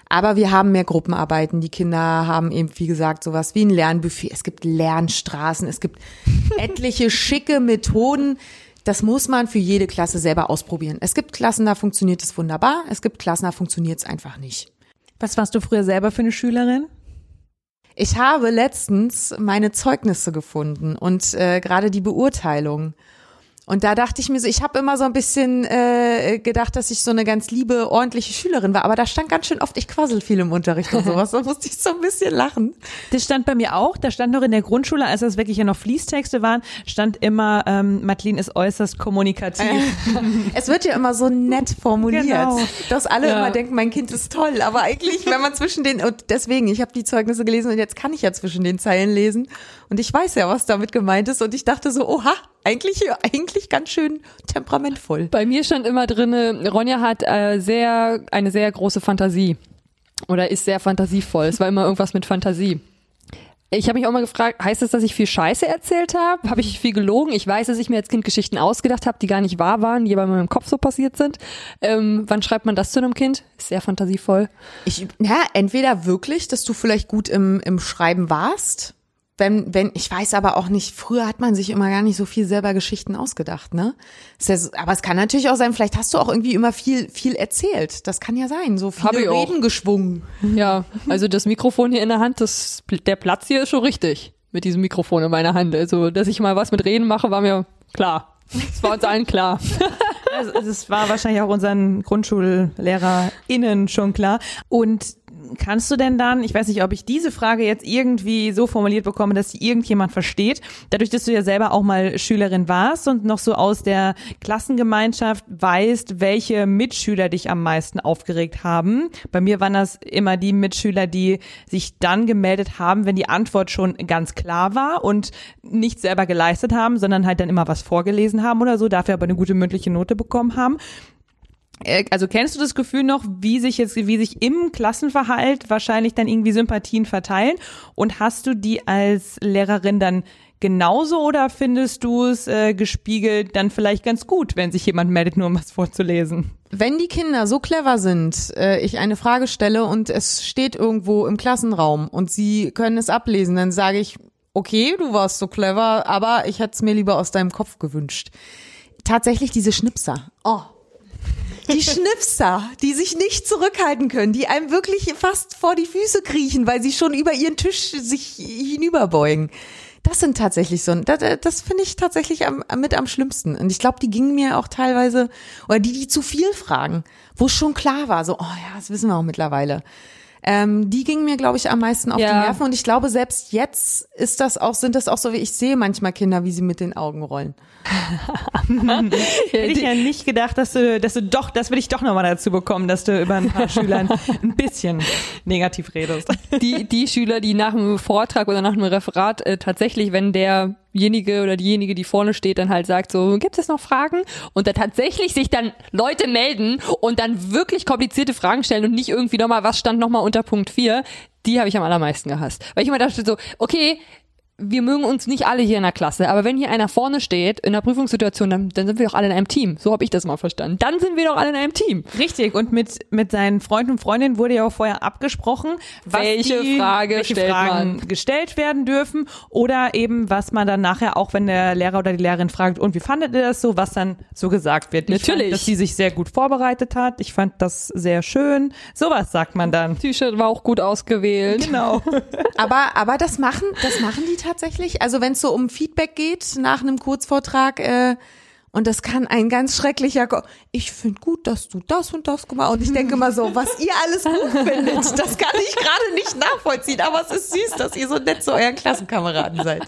Aber wir haben mehr Gruppenarbeiten. Die Kinder haben eben, wie gesagt, sowas wie ein Lernbuffet. Es gibt Lernstraßen. Es gibt [laughs] etliche schicke Methoden, das muss man für jede Klasse selber ausprobieren. Es gibt Klassen, da funktioniert es wunderbar. Es gibt Klassen, da funktioniert es einfach nicht. Was warst du früher selber für eine Schülerin? Ich habe letztens meine Zeugnisse gefunden und äh, gerade die Beurteilung. Und da dachte ich mir so, ich habe immer so ein bisschen äh, gedacht, dass ich so eine ganz liebe, ordentliche Schülerin war, aber da stand ganz schön oft, ich quassel viel im Unterricht und sowas. Da musste ich so ein bisschen lachen. Das stand bei mir auch. Da stand noch in der Grundschule, als das wirklich ja noch Fließtexte waren, stand immer, ähm, Madeline ist äußerst kommunikativ. [laughs] es wird ja immer so nett formuliert, genau. dass alle ja. immer denken, mein Kind ist toll. Aber eigentlich, wenn man zwischen den, und deswegen, ich habe die Zeugnisse gelesen und jetzt kann ich ja zwischen den Zeilen lesen. Und ich weiß ja, was damit gemeint ist. Und ich dachte so, oha, eigentlich, eigentlich ganz schön temperamentvoll. Bei mir stand immer drinne, Ronja hat äh, sehr, eine sehr große Fantasie. Oder ist sehr fantasievoll. Es war immer irgendwas mit Fantasie. Ich habe mich auch mal gefragt, heißt das, dass ich viel Scheiße erzählt habe? Habe ich viel gelogen? Ich weiß, dass ich mir als Kind Geschichten ausgedacht habe, die gar nicht wahr waren, die aber in meinem Kopf so passiert sind. Ähm, wann schreibt man das zu einem Kind? Ist sehr fantasievoll. Ich, ja, entweder wirklich, dass du vielleicht gut im, im Schreiben warst wenn, wenn, ich weiß aber auch nicht, früher hat man sich immer gar nicht so viel selber Geschichten ausgedacht, ne? Ja, aber es kann natürlich auch sein, vielleicht hast du auch irgendwie immer viel, viel erzählt. Das kann ja sein, so viele Reden auch. geschwungen. Ja, also das Mikrofon hier in der Hand, das, der Platz hier ist schon richtig mit diesem Mikrofon in meiner Hand. Also, dass ich mal was mit Reden mache, war mir klar. Es war uns allen klar. [laughs] Also, es war wahrscheinlich auch unseren GrundschullehrerInnen schon klar. Und kannst du denn dann, ich weiß nicht, ob ich diese Frage jetzt irgendwie so formuliert bekomme, dass sie irgendjemand versteht, dadurch, dass du ja selber auch mal Schülerin warst und noch so aus der Klassengemeinschaft weißt, welche Mitschüler dich am meisten aufgeregt haben. Bei mir waren das immer die Mitschüler, die sich dann gemeldet haben, wenn die Antwort schon ganz klar war und nicht selber geleistet haben, sondern halt dann immer was vorgelesen haben oder so, dafür aber eine gute mündliche Note bekommen haben. Äh, also kennst du das Gefühl noch, wie sich jetzt, wie sich im Klassenverhalt wahrscheinlich dann irgendwie Sympathien verteilen? Und hast du die als Lehrerin dann genauso oder findest du es äh, gespiegelt dann vielleicht ganz gut, wenn sich jemand meldet, nur um was vorzulesen? Wenn die Kinder so clever sind, äh, ich eine Frage stelle und es steht irgendwo im Klassenraum und sie können es ablesen, dann sage ich, okay, du warst so clever, aber ich hätte es mir lieber aus deinem Kopf gewünscht. Tatsächlich diese Schnipser. Oh, die Schnipser, die sich nicht zurückhalten können, die einem wirklich fast vor die Füße kriechen, weil sie schon über ihren Tisch sich hinüberbeugen. Das sind tatsächlich so, das, das finde ich tatsächlich am, mit am schlimmsten. Und ich glaube, die gingen mir auch teilweise, oder die, die zu viel fragen, wo schon klar war, so, oh ja, das wissen wir auch mittlerweile. Ähm, die gingen mir, glaube ich, am meisten auf Ja. die Nerven. Und ich glaube, selbst jetzt ist das auch, sind das auch so, wie ich sehe manchmal Kinder, wie sie mit den Augen rollen. [laughs] Hätte ich ja nicht gedacht, dass du, dass du doch, das will ich doch nochmal dazu bekommen, dass du über ein paar [laughs] Schülern ein bisschen negativ redest. die, die Schüler, die nach einem Vortrag oder nach einem Referat äh, tatsächlich, wenn derjenige oder diejenige, die vorne steht, dann halt sagt, so, gibt es noch Fragen? Und da tatsächlich sich dann Leute melden und dann wirklich komplizierte Fragen stellen und nicht irgendwie nochmal, was stand nochmal unter Punkt 4, die habe ich am allermeisten gehasst. Weil ich immer dachte so, okay, wir mögen uns nicht alle hier in der Klasse, aber wenn hier einer vorne steht in einer Prüfungssituation, dann, dann sind wir doch alle in einem Team. So habe ich das mal verstanden. Dann sind wir doch alle in einem Team. Richtig, und mit, mit seinen Freunden und Freundinnen wurde ja auch vorher abgesprochen, was Welche die, Frage welche stellt Fragen man? gestellt werden dürfen oder eben, was man dann nachher, auch wenn der Lehrer oder die Lehrerin fragt, und wie fandet ihr das so, was dann so gesagt wird. Ich Natürlich. Fand, dass sie sich sehr gut vorbereitet hat. Ich fand das sehr schön. Sowas sagt man dann. T-Shirt war auch gut ausgewählt. Genau. [laughs] Aber, aber das machen, das machen die tatsächlich. Also wenn es so um Feedback geht nach einem Kurzvortrag, äh, und das kann ein ganz schrecklicher, Ko ich finde gut, dass du das und das gemacht Und ich denke mal so, was ihr alles gut [laughs] findet, das kann ich gerade nicht nachvollziehen. Aber es ist süß, dass ihr so nett zu euren Klassenkameraden seid.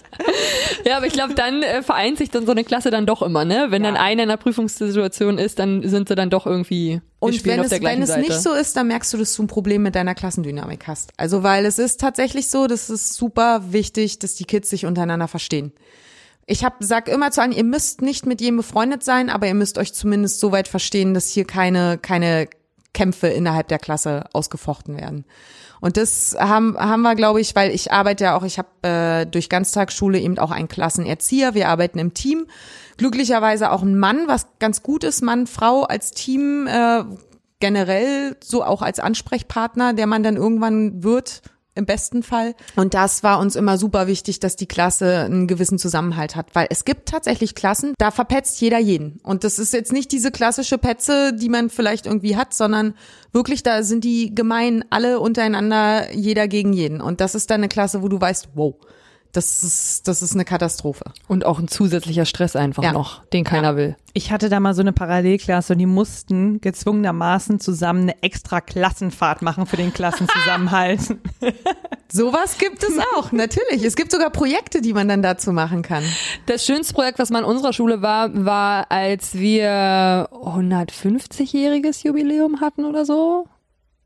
Ja, aber ich glaube, dann äh, vereint sich dann so eine Klasse dann doch immer, ne? Wenn dann einer in einer Prüfungssituation ist, dann sind sie dann doch irgendwie Und wenn es, wenn es Seite. nicht so ist, dann merkst du, dass du ein Problem mit deiner Klassendynamik hast. Also, weil es ist tatsächlich so, das ist super wichtig, dass die Kids sich untereinander verstehen. Ich hab, sag immer zu allen, ihr müsst nicht mit jedem befreundet sein, aber ihr müsst euch zumindest so weit verstehen, dass hier keine, keine Kämpfe innerhalb der Klasse ausgefochten werden. Und das haben, haben wir, glaube ich, weil ich arbeite ja auch, ich habe äh, durch Ganztagsschule eben auch einen Klassenerzieher, wir arbeiten im Team. Glücklicherweise auch ein Mann, was ganz gut ist, Mann, Frau als Team, äh, generell so auch als Ansprechpartner, der man dann irgendwann wird, im besten Fall. Und das war uns immer super wichtig, dass die Klasse einen gewissen Zusammenhalt hat, weil es gibt tatsächlich Klassen, da verpetzt jeder jeden. Und das ist jetzt nicht diese klassische Petze, die man vielleicht irgendwie hat, sondern wirklich, da sind die gemein alle untereinander, jeder gegen jeden. Und das ist dann eine Klasse, wo du weißt, wow, das ist, das ist eine Katastrophe. Und auch ein zusätzlicher Stress einfach Ja. noch, den keiner will. Ich hatte da mal so eine Parallelklasse und die mussten gezwungenermaßen zusammen eine extra Klassenfahrt machen für den Klassenzusammenhalt. [laughs] [laughs] Sowas gibt es auch, natürlich. Es gibt sogar Projekte, die man dann dazu machen kann. Das schönste Projekt, was mal in unserer Schule war, war, als wir 150-jähriges Jubiläum hatten oder so.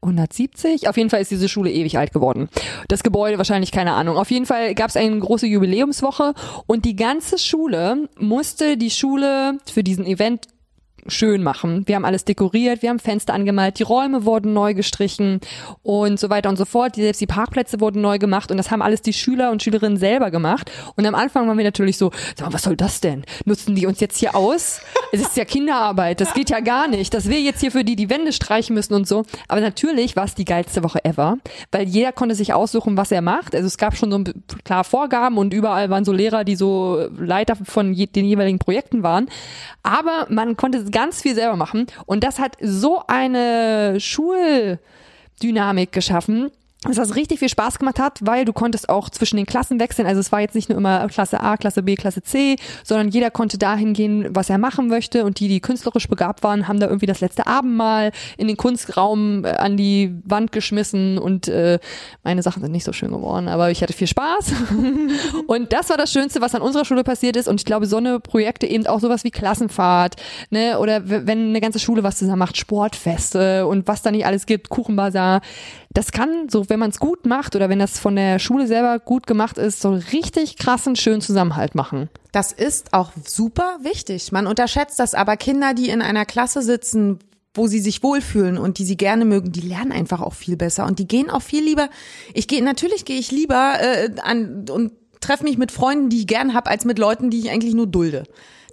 170? Auf jeden Fall ist diese Schule ewig alt geworden. Das Gebäude wahrscheinlich keine Ahnung. Auf jeden Fall gab es eine große Jubiläumswoche und die ganze Schule musste die Schule für diesen Event schön machen. Wir haben alles dekoriert, wir haben Fenster angemalt, die Räume wurden neu gestrichen und so weiter und so fort. Die, selbst die Parkplätze wurden neu gemacht und das haben alles die Schüler und Schülerinnen selber gemacht. Und am Anfang waren wir natürlich so, sag mal, was soll das denn? Nutzen die uns jetzt hier aus? Es ist ja Kinderarbeit, das geht ja gar nicht, dass wir jetzt hier für die die Wände streichen müssen und so. Aber natürlich war es die geilste Woche ever, weil jeder konnte sich aussuchen, was er macht. Also es gab schon so ein, klar Vorgaben und überall waren so Lehrer, die so Leiter von je, den jeweiligen Projekten waren. Aber man konnte ganz viel selber machen. Und das hat so eine Schuldynamik geschaffen, dass das richtig viel Spaß gemacht hat, weil du konntest auch zwischen den Klassen wechseln. Also es war jetzt nicht nur immer Klasse A, Klasse B, Klasse C, sondern jeder konnte dahin gehen, was er machen möchte. Und die, die künstlerisch begabt waren, haben da irgendwie das letzte Abendmahl in den Kunstraum äh, an die Wand geschmissen. Und äh, meine Sachen sind nicht so schön geworden, aber ich hatte viel Spaß. [laughs] und das war das Schönste, was an unserer Schule passiert ist. Und ich glaube, so eine Projekte eben auch sowas wie Klassenfahrt, ne, oder wenn eine ganze Schule was zusammen macht, Sportfeste und was da nicht alles gibt, Kuchenbazar. Das kann, so wenn man es gut macht oder wenn das von der Schule selber gut gemacht ist, so richtig krassen, schönen Zusammenhalt machen. Das ist auch super wichtig. Man unterschätzt das, aber Kinder, die in einer Klasse sitzen, wo sie sich wohlfühlen und die sie gerne mögen, die lernen einfach auch viel besser und die gehen auch viel lieber. Ich gehe natürlich gehe ich lieber äh, an und treffe mich mit Freunden, die ich gern hab, als mit Leuten, die ich eigentlich nur dulde.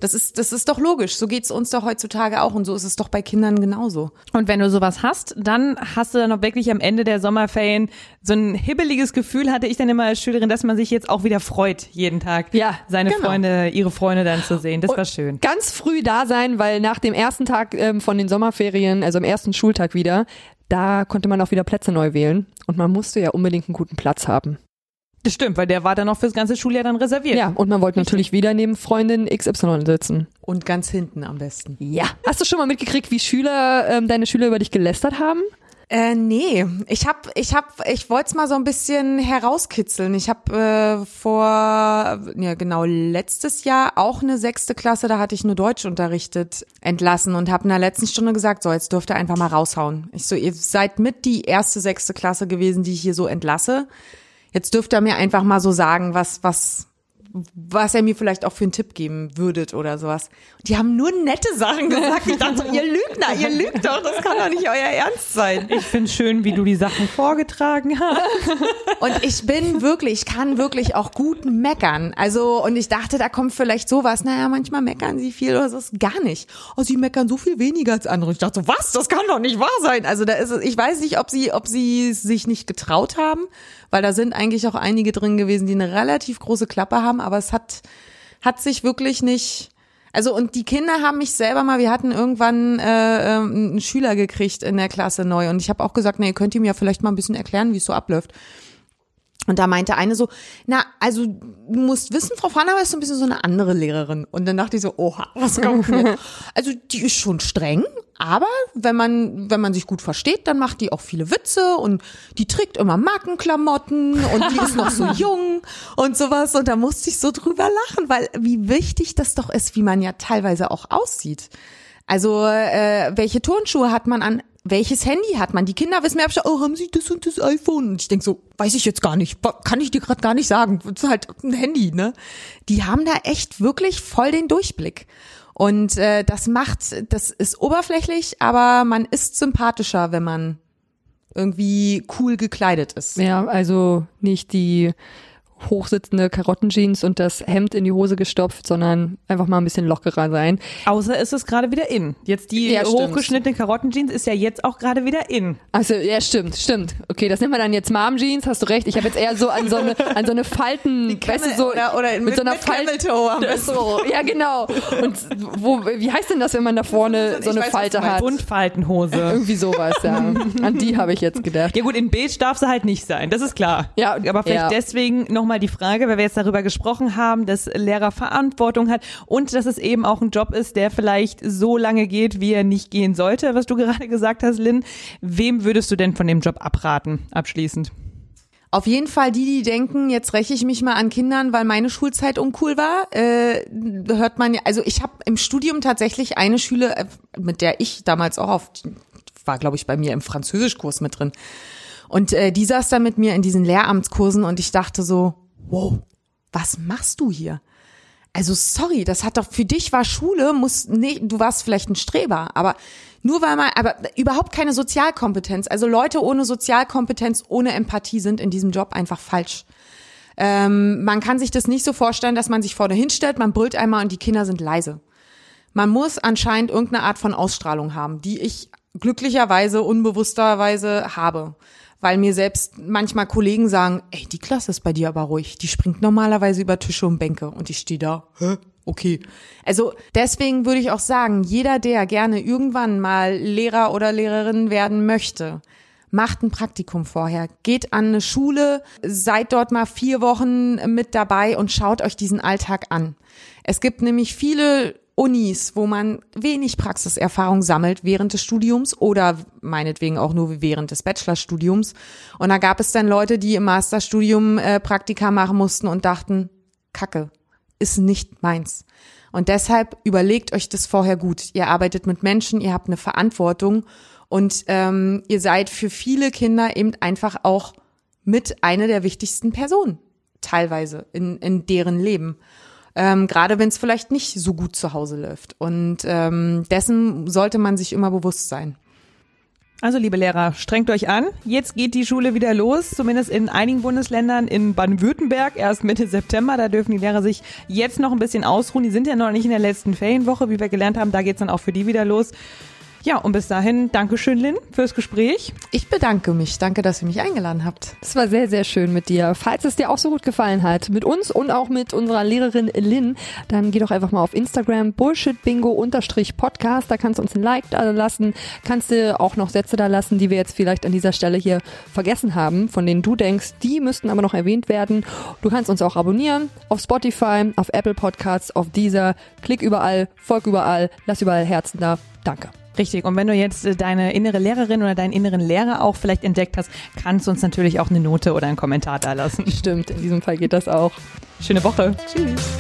Das ist das ist doch logisch. So geht's uns doch heutzutage auch und so ist es doch bei Kindern genauso. Und wenn du sowas hast, dann hast du dann auch wirklich am Ende der Sommerferien so ein hibbeliges Gefühl, hatte ich dann immer als Schülerin, dass man sich jetzt auch wieder freut, jeden Tag Ja, seine genau. Freunde, ihre Freunde dann zu sehen. Das Und war schön. Ganz früh da sein, weil nach dem ersten Tag ähm, von den Sommerferien, also am ersten Schultag wieder, da konnte man auch wieder Plätze neu wählen. Und man musste ja unbedingt einen guten Platz haben. Das stimmt, weil der war dann auch fürs ganze Schuljahr dann reserviert. Ja, und man wollte natürlich wieder neben Freundin XY sitzen. Und ganz hinten am besten. Ja. Hast du schon mal mitgekriegt, wie Schüler, ähm, deine Schüler über dich gelästert haben? Äh, nee, ich hab, ich hab, ich wollte es mal so ein bisschen herauskitzeln. Ich habe äh, vor, ja genau, letztes Jahr auch eine sechste Klasse, da hatte ich nur Deutsch unterrichtet, entlassen und habe in der letzten Stunde gesagt, so, jetzt dürft ihr einfach mal raushauen. Ich so, ihr seid mit die erste sechste Klasse gewesen, die ich hier so entlasse. Jetzt dürft ihr mir einfach mal so sagen, was, was, was er mir vielleicht auch für einen Tipp geben würdet oder sowas. Und die haben nur nette Sachen gesagt. Ich dachte so, ihr Lügner, ihr lügt doch, das kann doch nicht euer Ernst sein. Ich finde schön, wie du die Sachen vorgetragen hast. Und ich bin wirklich, ich kann wirklich auch gut meckern. Also, und ich dachte, da kommt vielleicht sowas. Naja, manchmal meckern sie viel oder so ist gar nicht. Oh, sie meckern so viel weniger als andere. Ich dachte so, was? Das kann doch nicht wahr sein. Also da ist es, ich weiß nicht, ob sie, ob sie sich nicht getraut haben, weil da sind eigentlich auch einige drin gewesen, die eine relativ große Klappe haben, aber es hat, hat sich wirklich nicht, also und die Kinder haben mich selber mal, wir hatten irgendwann äh, ähm, einen Schüler gekriegt in der Klasse neu und ich habe auch gesagt, nee, könnt ihr mir vielleicht mal ein bisschen erklären, wie es so abläuft. Und da meinte eine so, na, also du musst wissen, Frau Fahner ist so ein bisschen so eine andere Lehrerin. Und dann dachte ich so, oha, was kommt denn? [laughs] Also die ist schon streng, aber wenn man, wenn man sich gut versteht, dann macht die auch viele Witze und die trägt immer Markenklamotten und die ist noch so [laughs] jung und sowas. Und da musste ich so drüber lachen, weil wie wichtig das doch ist, wie man ja teilweise auch aussieht. Also äh, welche Turnschuhe hat man an? Welches Handy hat man? Die Kinder wissen mir oh, haben sie das und das iPhone? Und ich denk so, weiß ich jetzt gar nicht, kann ich dir gerade gar nicht sagen. Das ist halt ein Handy, ne? Die haben da echt wirklich voll den Durchblick. Und äh, das macht, das ist oberflächlich, aber man ist sympathischer, wenn man irgendwie cool gekleidet ist. Ja, also nicht die hochsitzende Karottenjeans und das Hemd in die Hose gestopft, sondern einfach mal ein bisschen lockerer sein. Außer ist es gerade wieder in. Jetzt die Ja, hochgeschnittene Karottenjeans ist ja jetzt auch gerade wieder in. Also ja, stimmt, stimmt. Okay, das nennt man dann jetzt Mom Jeans, hast du recht. Ich habe jetzt eher so an so eine an so eine Falten, weißt du, so oder, oder mit, so einer Camel Falten. So, ja genau. Und wo wie heißt denn das, wenn man da vorne so eine weiß, Falte hat? Buntfaltenhose. Irgendwie sowas, ja. [laughs] An die habe ich jetzt gedacht. Ja gut, in beige darf sie halt nicht sein, das ist klar. Ja, aber vielleicht ja. deswegen nochmal die Frage, weil wir jetzt darüber gesprochen haben, dass Lehrer Verantwortung hat und dass es eben auch ein Job ist, der vielleicht so lange geht, wie er nicht gehen sollte, was du [laughs] gerade gesagt hast, Lynn. Wem würdest du denn von dem Job abraten, abschließend? Auf jeden Fall die, die denken, jetzt räche ich mich mal an Kindern, weil meine Schulzeit uncool war, äh, hört man also ich habe im Studium tatsächlich eine Schüler, äh, mit der ich damals auch auf, war glaube ich bei mir im Französischkurs mit drin. Und äh, die saß da mit mir in diesen Lehramtskursen und ich dachte so, wow, was machst du hier? Also sorry, das hat doch für dich war Schule, muss nee, du warst vielleicht ein Streber, aber nur weil man aber überhaupt keine Sozialkompetenz, also Leute ohne Sozialkompetenz, ohne Empathie sind in diesem Job einfach falsch. Ähm, man kann sich das nicht so vorstellen, dass man sich vorne hinstellt, man brüllt einmal und die Kinder sind leise. Man muss anscheinend irgendeine Art von Ausstrahlung haben, die ich glücklicherweise, unbewussterweise habe. Weil mir selbst manchmal Kollegen sagen, ey, die Klasse ist bei dir aber ruhig. Die springt normalerweise über Tische und Bänke. Und ich stehe da, hä? Okay. Also deswegen würde ich auch sagen, jeder, der gerne irgendwann mal Lehrer oder Lehrerin werden möchte, macht ein Praktikum vorher, geht an eine Schule, seid dort mal vier Wochen mit dabei und schaut euch diesen Alltag an. Es gibt nämlich viele Unis, wo man wenig Praxiserfahrung sammelt während des Studiums oder meinetwegen auch nur während des Bachelorstudiums. Und da gab es dann Leute, die im Masterstudium äh, Praktika machen mussten und dachten, Kacke, ist nicht meins. Und deshalb überlegt euch das vorher gut. Ihr arbeitet mit Menschen, ihr habt eine Verantwortung und ähm, ihr seid für viele Kinder eben einfach auch mit einer der wichtigsten Personen, teilweise in, in deren Leben. Ähm, gerade wenn es vielleicht nicht so gut zu Hause läuft. Und ähm, dessen sollte man sich immer bewusst sein. Also, liebe Lehrer, strengt euch an. Jetzt geht die Schule wieder los, zumindest in einigen Bundesländern. In Baden-Württemberg erst Mitte September. Da dürfen die Lehrer sich jetzt noch ein bisschen ausruhen. Die sind ja noch nicht in der letzten Ferienwoche, wie wir gelernt haben. Da geht's dann auch für die wieder los. Ja, und bis dahin, Dankeschön, Lynn, fürs Gespräch. Ich bedanke mich. Danke, dass ihr mich eingeladen habt. Das war sehr, sehr schön mit dir. Falls es dir auch so gut gefallen hat, mit uns und auch mit unserer Lehrerin Lynn, dann geh doch einfach mal auf Instagram bullshitbingo-podcast. Da kannst du uns ein Like da lassen. Kannst du auch noch Sätze da lassen, die wir jetzt vielleicht an dieser Stelle hier vergessen haben, von denen du denkst, die müssten aber noch erwähnt werden. Du kannst uns auch abonnieren auf Spotify, auf Apple Podcasts, auf Deezer. Klick überall, folg überall, lass überall Herzen da. Danke. Richtig. Und wenn du jetzt äh, deine innere Lehrerin oder deinen inneren Lehrer auch vielleicht entdeckt hast, kannst du uns natürlich auch eine Note oder einen Kommentar da lassen. Stimmt, in diesem Fall geht das auch. Schöne Woche. Tschüss.